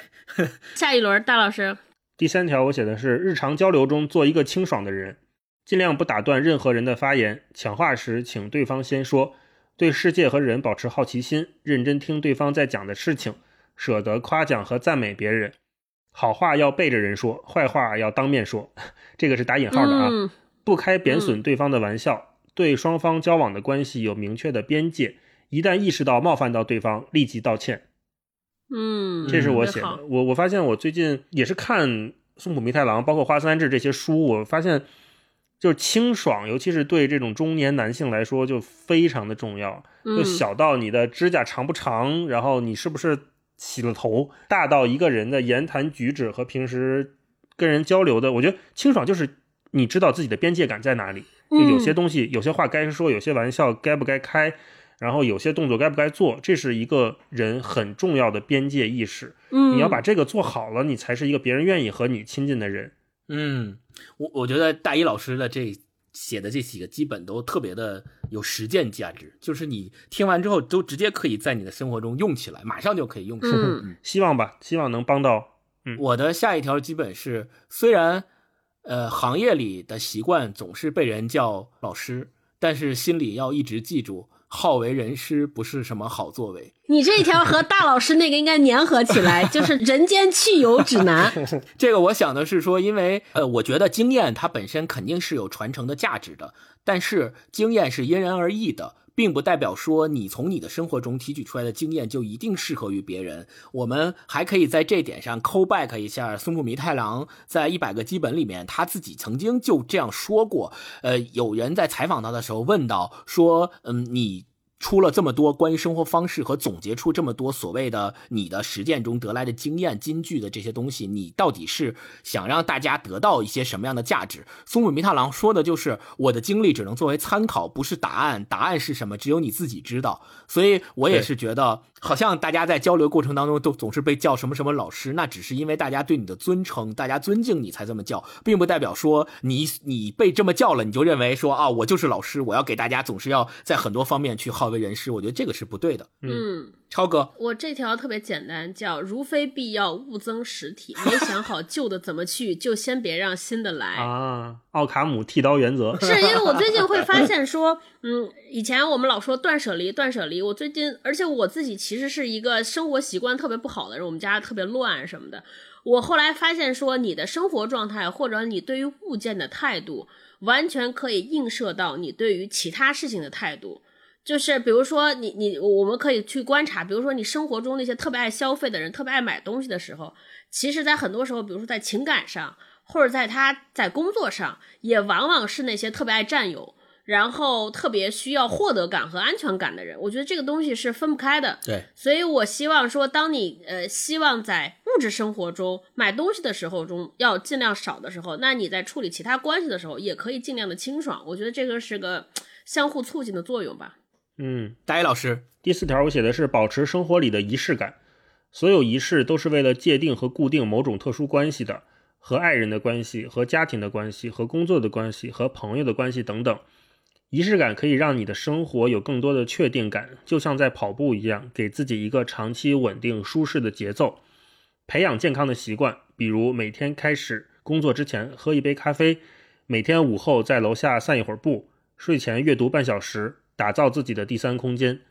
下一轮，大老师，第三条我写的是日常交流中做一个清爽的人。尽量不打断任何人的发言，抢话时请对方先说。对世界和人保持好奇心，认真听对方在讲的事情，舍得夸奖和赞美别人。好话要背着人说，坏话要当面说，这个是打引号的啊。不开贬损对方的玩笑，对双方交往的关系有明确的边界。一旦意识到冒犯到对方，立即道歉。嗯，这是我写的。我我发现我最近也是看松浦弥太郎，包括花三志这些书，我发现。就是清爽，尤其是对这种中年男性来说，就非常的重要。就小到你的指甲长不长，然后你是不是洗了头；大到一个人的言谈举止和平时跟人交流的，我觉得清爽就是你知道自己的边界感在哪里。有些东西，有些话该说，有些玩笑该不该开，然后有些动作该不该做，这是一个人很重要的边界意识。你要把这个做好了，你才是一个别人愿意和你亲近的人。嗯，我我觉得大一老师的这写的这几个基本都特别的有实践价值，就是你听完之后都直接可以在你的生活中用起来，马上就可以用起来。嗯，希望吧，希望能帮到。嗯，我的下一条基本是，虽然呃行业里的习惯总是被人叫老师，但是心里要一直记住，好为人师不是什么好作为。你这一条和大老师那个应该粘合起来，就是人间去油指南。这个我想的是说，因为呃，我觉得经验它本身肯定是有传承的价值的，但是经验是因人而异的。并不代表说你从你的生活中提取出来的经验就一定适合于别人。我们还可以在这点上 call back 一下松浦弥太郎在一百个基本里面他自己曾经就这样说过。呃，有人在采访他的时候问到说，嗯，你。出了这么多关于生活方式和总结出这么多所谓的你的实践中得来的经验金句的这些东西，你到底是想让大家得到一些什么样的价值？松本弥太郎说的就是我的经历只能作为参考，不是答案。答案是什么？只有你自己知道。所以我也是觉得。好像大家在交流过程当中都总是被叫什么什么老师，那只是因为大家对你的尊称，大家尊敬你才这么叫，并不代表说你你被这么叫了，你就认为说啊我就是老师，我要给大家总是要在很多方面去好为人师，我觉得这个是不对的。嗯，超哥，我这条特别简单，叫如非必要勿增实体，没想好旧的怎么去，就先别让新的来啊。奥卡姆剃刀原则是因为我最近会发现 说，嗯，以前我们老说断舍离，断舍离，我最近而且我自己。其实是一个生活习惯特别不好的人，我们家特别乱什么的。我后来发现说，你的生活状态或者你对于物件的态度，完全可以映射到你对于其他事情的态度。就是比如说，你你我们可以去观察，比如说你生活中那些特别爱消费的人，特别爱买东西的时候，其实在很多时候，比如说在情感上，或者在他在工作上，也往往是那些特别爱占有。然后特别需要获得感和安全感的人，我觉得这个东西是分不开的。对，所以我希望说，当你呃希望在物质生活中买东西的时候中要尽量少的时候，那你在处理其他关系的时候也可以尽量的清爽。我觉得这个是个 相互促进的作用吧。嗯，大一老师，第四条我写的是保持生活里的仪式感，所有仪式都是为了界定和固定某种特殊关系的，和爱人的关系、和家庭的关系、和工作的关系、和朋友的关系等等。仪式感可以让你的生活有更多的确定感，就像在跑步一样，给自己一个长期稳定、舒适的节奏。培养健康的习惯，比如每天开始工作之前喝一杯咖啡，每天午后在楼下散一会儿步，睡前阅读半小时，打造自己的第三空间。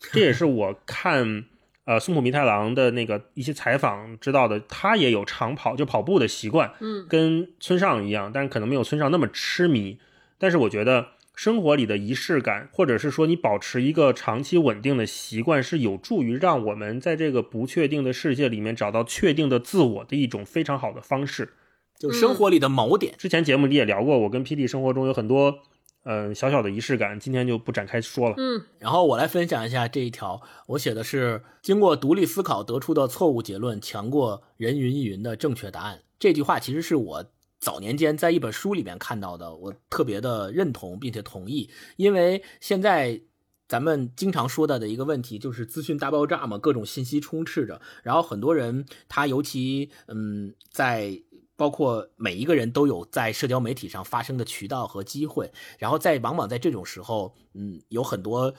这也是我看 呃松浦弥太郎的那个一些采访知道的，他也有长跑就跑步的习惯，嗯，跟村上一样，但是可能没有村上那么痴迷。但是我觉得。生活里的仪式感，或者是说你保持一个长期稳定的习惯，是有助于让我们在这个不确定的世界里面找到确定的自我的一种非常好的方式。就生活里的锚点。之前节目里也聊过，我跟 PD 生活中有很多嗯小小的仪式感，今天就不展开说了。嗯，然后我来分享一下这一条，我写的是经过独立思考得出的错误结论强过人云亦云的正确答案。这句话其实是我。早年间在一本书里面看到的，我特别的认同并且同意，因为现在咱们经常说到的一个问题就是资讯大爆炸嘛，各种信息充斥着，然后很多人他尤其嗯，在包括每一个人都有在社交媒体上发声的渠道和机会，然后在往往在这种时候，嗯，有很多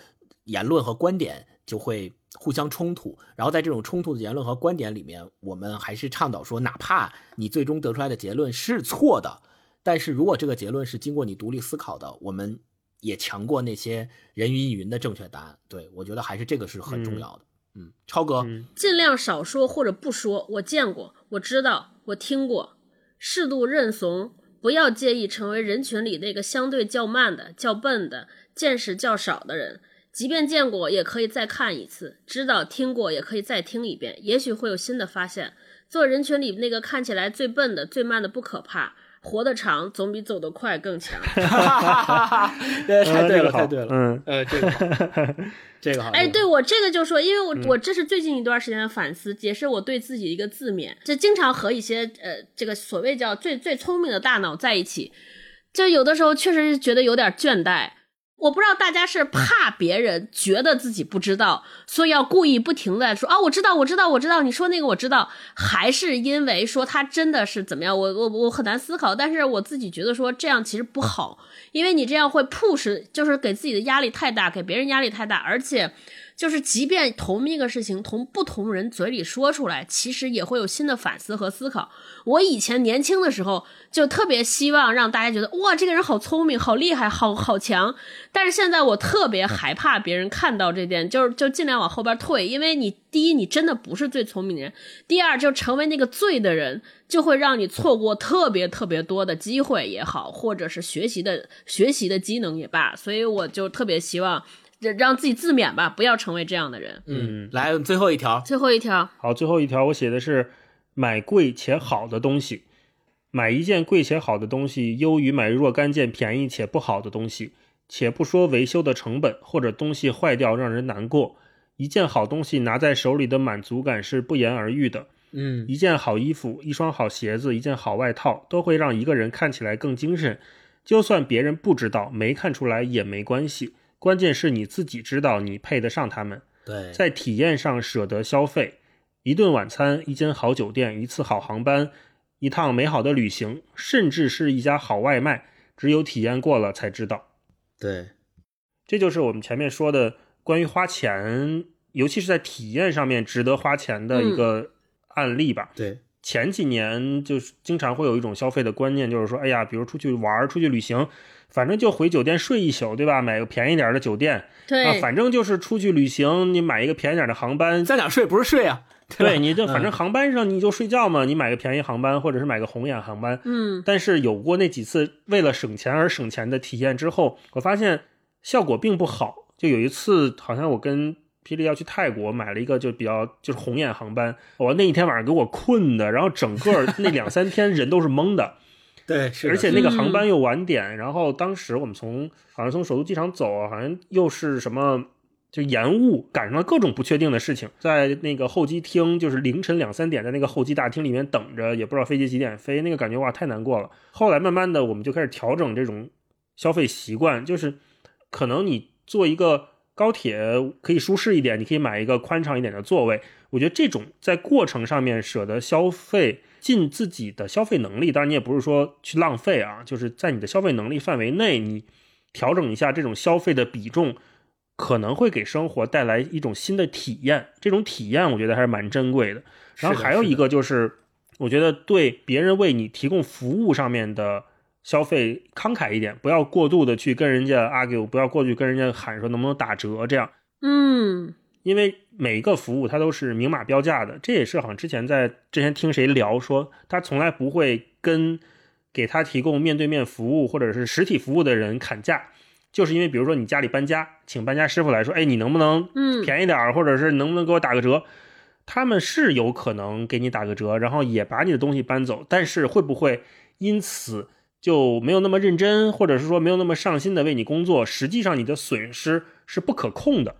言论和观点就会。互相冲突，然后在这种冲突的言论和观点里面，我们还是倡导说，哪怕你最终得出来的结论是错的，但是如果这个结论是经过你独立思考的，我们也强过那些人云亦云的正确答案。对我觉得还是这个是很重要的。嗯，超哥，尽量少说或者不说。我见过，我知道，我听过，适度认怂，不要介意成为人群里那个相对较慢的、较笨的、见识较少的人。即便见过，也可以再看一次；知道、听过，也可以再听一遍，也许会有新的发现。做人群里那个看起来最笨的、最慢的不可怕，活得长总比走得快更强。太对了，太对了，嗯，呃，这个，这个好。哎，对我这个就说，因为我我这是最近一段时间的反思，也是我对自己一个自勉，就经常和一些呃这个所谓叫最最聪明的大脑在一起，就有的时候确实是觉得有点倦怠。我不知道大家是怕别人觉得自己不知道，所以要故意不停的说啊，我知道，我知道，我知道，你说那个我知道，还是因为说他真的是怎么样？我我我很难思考，但是我自己觉得说这样其实不好，因为你这样会 push，就是给自己的压力太大，给别人压力太大，而且就是即便同一个事情从不同人嘴里说出来，其实也会有新的反思和思考。我以前年轻的时候就特别希望让大家觉得哇，这个人好聪明、好厉害、好好强。但是现在我特别害怕别人看到这点，就是就尽量往后边退，因为你第一你真的不是最聪明的人，第二就成为那个最的人，就会让你错过特别特别多的机会也好，或者是学习的学习的机能也罢。所以我就特别希望让自己自勉吧，不要成为这样的人。嗯，来最后一条，最后一条，好，最后一条我写的是。买贵且好的东西，买一件贵且好的东西，优于买若干件便宜且不好的东西。且不说维修的成本或者东西坏掉让人难过，一件好东西拿在手里的满足感是不言而喻的。嗯，一件好衣服、一双好鞋子、一件好外套，都会让一个人看起来更精神。就算别人不知道、没看出来也没关系，关键是你自己知道你配得上他们。对，在体验上舍得消费。一顿晚餐，一间好酒店，一次好航班，一趟美好的旅行，甚至是一家好外卖，只有体验过了才知道。对，这就是我们前面说的关于花钱，尤其是在体验上面值得花钱的一个案例吧。对，前几年就是经常会有一种消费的观念，就是说，哎呀，比如出去玩、出去旅行，反正就回酒店睡一宿，对吧？买个便宜点的酒店，对啊，反正就是出去旅行，你买一个便宜点的航班，在哪睡不是睡啊？对，你就反正航班上你就睡觉嘛，你买个便宜航班，或者是买个红眼航班。嗯，但是有过那几次为了省钱而省钱的体验之后，我发现效果并不好。就有一次，好像我跟霹雳要去泰国，买了一个就比较就是红眼航班，我那一天晚上给我困的，然后整个那两三天人都是懵的。对，而且那个航班又晚点，然后当时我们从好像从首都机场走，好像又是什么。就延误，赶上了各种不确定的事情，在那个候机厅，就是凌晨两三点，在那个候机大厅里面等着，也不知道飞机几点飞，那个感觉哇，太难过了。后来慢慢的，我们就开始调整这种消费习惯，就是可能你坐一个高铁可以舒适一点，你可以买一个宽敞一点的座位。我觉得这种在过程上面舍得消费，尽自己的消费能力，当然你也不是说去浪费啊，就是在你的消费能力范围内，你调整一下这种消费的比重。可能会给生活带来一种新的体验，这种体验我觉得还是蛮珍贵的。然后还有一个就是，我觉得对别人为你提供服务上面的消费慷慨一点，不要过度的去跟人家 argue，不要过去跟人家喊说能不能打折这样。嗯，因为每一个服务它都是明码标价的，这也是好像之前在之前听谁聊说，他从来不会跟给他提供面对面服务或者是实体服务的人砍价。就是因为，比如说你家里搬家，请搬家师傅来说，哎，你能不能便宜点儿或者是能不能给我打个折？他们是有可能给你打个折，然后也把你的东西搬走，但是会不会因此就没有那么认真，或者是说没有那么上心的为你工作？实际上你的损失是不可控的。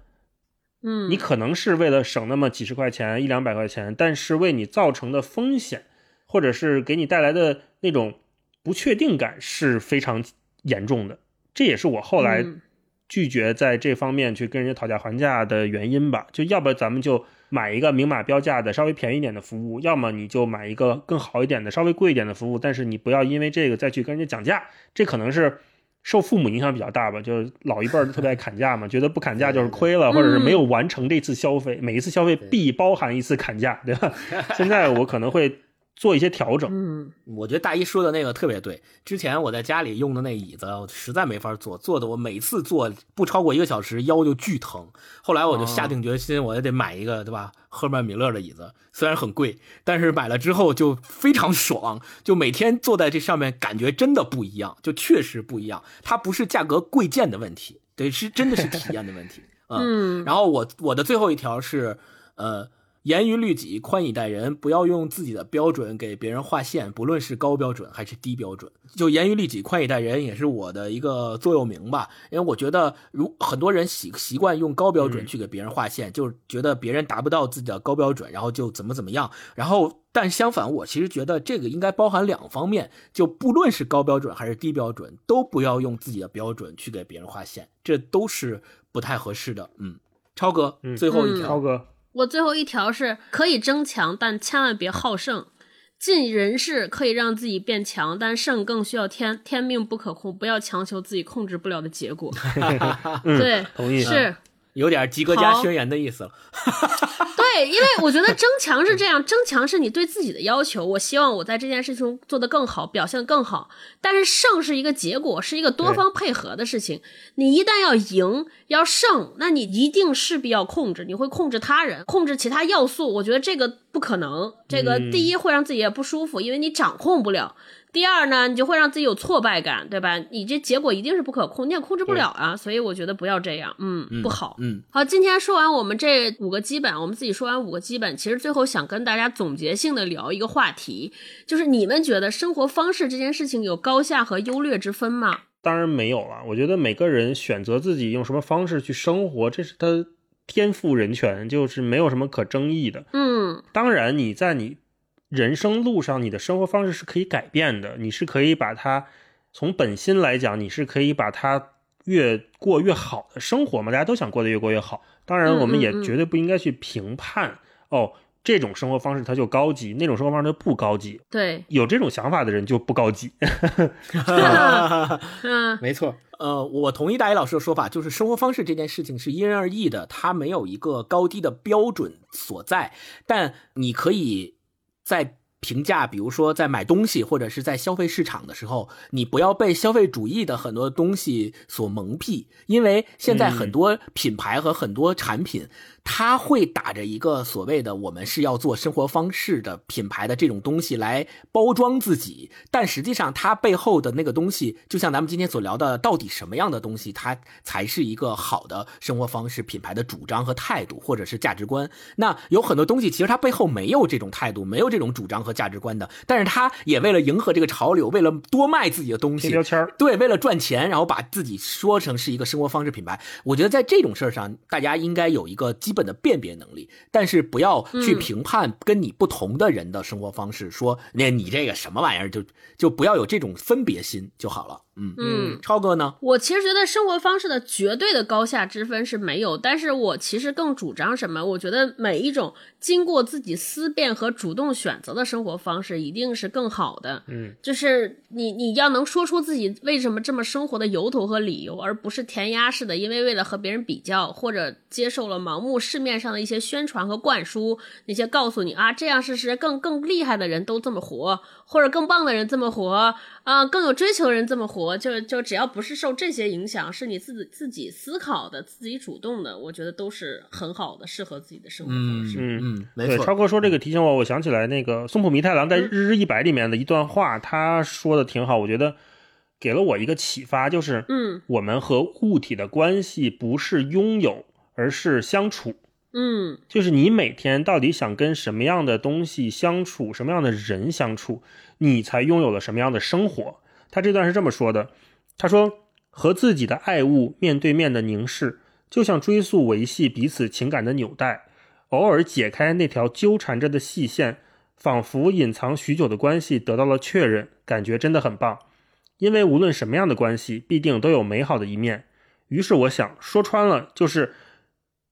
嗯，你可能是为了省那么几十块钱、一两百块钱，但是为你造成的风险，或者是给你带来的那种不确定感是非常严重的。这也是我后来拒绝在这方面去跟人家讨价还价的原因吧。就要不咱们就买一个明码标价的稍微便宜一点的服务，要么你就买一个更好一点的稍微贵一点的服务。但是你不要因为这个再去跟人家讲价，这可能是受父母影响比较大吧。就是老一辈儿特别爱砍价嘛，觉得不砍价就是亏了，或者是没有完成这次消费。每一次消费必包含一次砍价，对吧？现在我可能会。做一些调整，嗯，我觉得大一说的那个特别对。之前我在家里用的那椅子，实在没法坐，坐的我每次坐不超过一个小时，腰就巨疼。后来我就下定决心，我也得买一个，对吧？赫曼米勒的椅子，虽然很贵，但是买了之后就非常爽，就每天坐在这上面，感觉真的不一样，就确实不一样。它不是价格贵贱的问题，对，是真的是体验的问题。嗯，然后我我的最后一条是，呃。严于律己，宽以待人，不要用自己的标准给别人划线，不论是高标准还是低标准。就严于律己，宽以待人，也是我的一个座右铭吧。因为我觉得，如很多人习习惯用高标准去给别人划线，就是觉得别人达不到自己的高标准，然后就怎么怎么样。然后，但相反，我其实觉得这个应该包含两方面，就不论是高标准还是低标准，都不要用自己的标准去给别人划线，这都是不太合适的。嗯，超哥，最后一条，超哥。我最后一条是可以争强，但千万别好胜。尽人事可以让自己变强，但胜更需要天天命不可控，不要强求自己控制不了的结果。对，同意。是，有点及格加宣言的意思了。对，因为我觉得争强是这样，争强是你对自己的要求。我希望我在这件事情做得更好，表现更好。但是胜是一个结果，是一个多方配合的事情。你一旦要赢要胜，那你一定势必要控制，你会控制他人，控制其他要素。我觉得这个不可能。这个第一会让自己也不舒服，因为你掌控不了。第二呢，你就会让自己有挫败感，对吧？你这结果一定是不可控，你也控制不了啊。所以我觉得不要这样，嗯，不好，嗯。好，今天说完我们这五个基本，我们自己说完五个基本，其实最后想跟大家总结性的聊一个话题，就是你们觉得生活方式这件事情有高下和优劣之分吗？当然没有了。我觉得每个人选择自己用什么方式去生活，这是他天赋人权，就是没有什么可争议的。嗯，当然你在你。人生路上，你的生活方式是可以改变的。你是可以把它从本心来讲，你是可以把它越过越好的生活嘛？大家都想过得越过越好。当然，我们也绝对不应该去评判哦，这种生活方式它就高级，那种生活方式它不高级。对，有这种想法的人就不高级。嗯，没错。呃，我同意大一老师的说法，就是生活方式这件事情是因人而异的，它没有一个高低的标准所在。但你可以。在评价，比如说在买东西或者是在消费市场的时候，你不要被消费主义的很多东西所蒙蔽，因为现在很多品牌和很多产品。他会打着一个所谓的“我们是要做生活方式的品牌的这种东西来包装自己”，但实际上它背后的那个东西，就像咱们今天所聊的，到底什么样的东西它才是一个好的生活方式品牌的主张和态度，或者是价值观？那有很多东西其实它背后没有这种态度，没有这种主张和价值观的，但是他也为了迎合这个潮流，为了多卖自己的东西，标签对，为了赚钱，然后把自己说成是一个生活方式品牌。我觉得在这种事儿上，大家应该有一个基。本的辨别能力，但是不要去评判跟你不同的人的生活方式，说那你这个什么玩意儿，就就不要有这种分别心就好了。嗯嗯，超哥呢？我其实觉得生活方式的绝对的高下之分是没有，但是我其实更主张什么？我觉得每一种经过自己思辨和主动选择的生活方式一定是更好的。嗯，就是你你要能说出自己为什么这么生活的由头和理由，而不是填鸭式的，因为为了和别人比较，或者接受了盲目市面上的一些宣传和灌输，那些告诉你啊这样是是更更厉害的人都这么活，或者更棒的人这么活啊，更有追求的人这么活。我就就只要不是受这些影响，是你自己自己思考的、自己主动的，我觉得都是很好的，适合自己的生活方式。嗯嗯，没错。超哥说这个提醒我，我想起来那个松浦弥太郎在《日日一百》里面的一段话，他说的挺好，我觉得给了我一个启发，就是嗯，我们和物体的关系不是拥有，而是相处。嗯，就是你每天到底想跟什么样的东西相处，什么样的人相处，你才拥有了什么样的生活。他这段是这么说的：“他说，和自己的爱物面对面的凝视，就像追溯维系彼此情感的纽带。偶尔解开那条纠缠着的细线，仿佛隐藏许久的关系得到了确认，感觉真的很棒。因为无论什么样的关系，必定都有美好的一面。于是我想说穿了，就是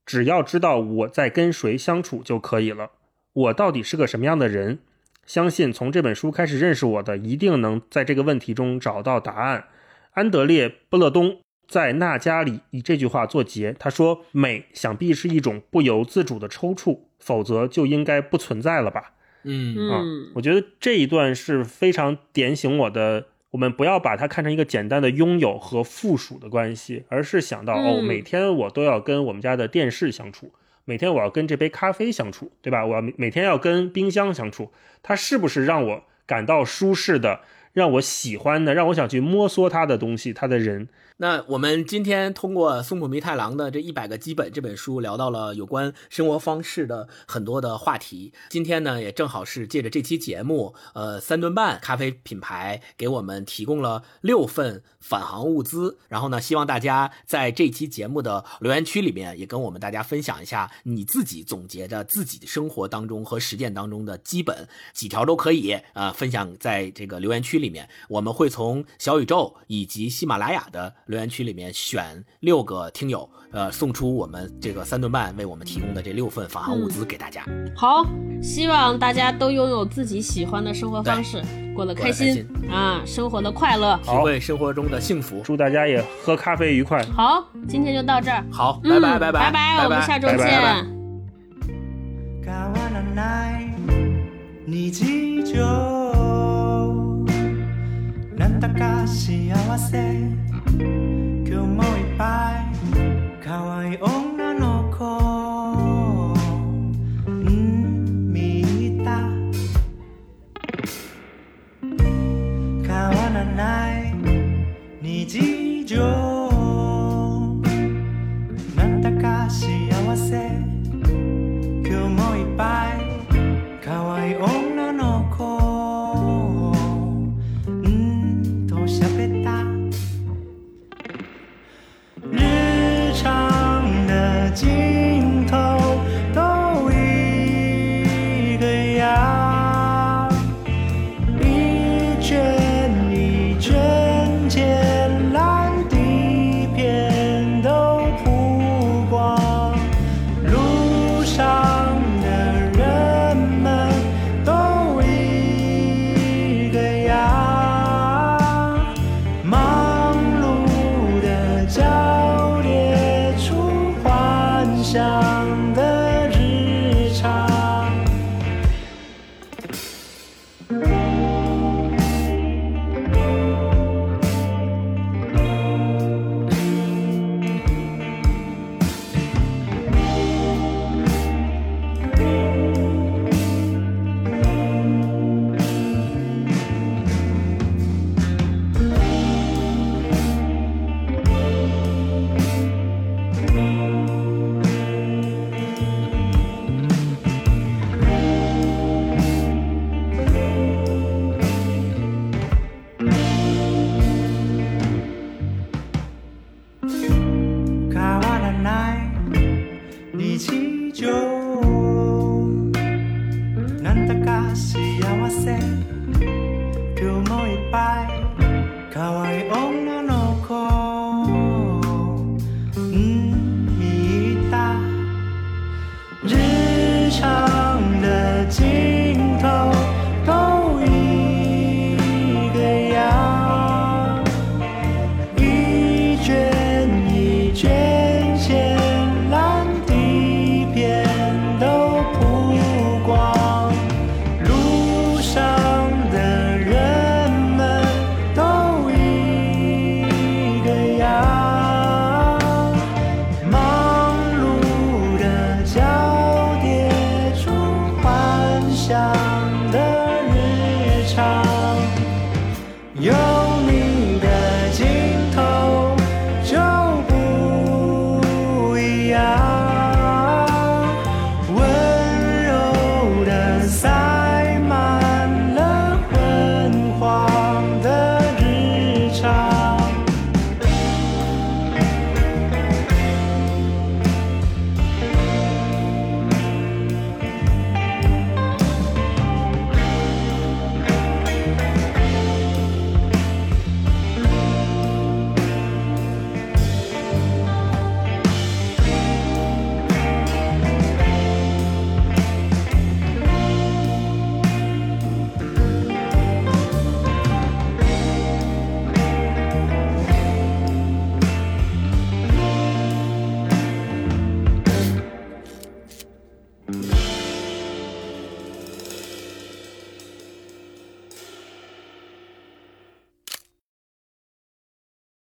只要知道我在跟谁相处就可以了。我到底是个什么样的人？”相信从这本书开始认识我的，一定能在这个问题中找到答案。安德烈·布勒东在《那加》里以这句话作结，他说：“美想必是一种不由自主的抽搐，否则就应该不存在了吧？”嗯啊，我觉得这一段是非常点醒我的。我们不要把它看成一个简单的拥有和附属的关系，而是想到哦，每天我都要跟我们家的电视相处。每天我要跟这杯咖啡相处，对吧？我要每天要跟冰箱相处，它是不是让我感到舒适的，让我喜欢的，让我想去摸索它的东西，它的人？那我们今天通过松浦弥太郎的这一百个基本这本书，聊到了有关生活方式的很多的话题。今天呢，也正好是借着这期节目，呃，三顿半咖啡品牌给我们提供了六份返航物资。然后呢，希望大家在这期节目的留言区里面，也跟我们大家分享一下你自己总结的自己生活当中和实践当中的基本几条都可以啊，分享在这个留言区里面。我们会从小宇宙以及喜马拉雅的。留言区里面选六个听友，呃，送出我们这个三顿半为我们提供的这六份返航物资给大家。好，希望大家都拥有自己喜欢的生活方式。 过得开心啊，生活的快乐，体会生活中的幸福。祝大家也喝咖啡愉快。好，今天就到这儿。好，拜拜拜拜拜，我们下周见。たか幸せ 今日もいっぱい可愛い女の子たわらない日常记。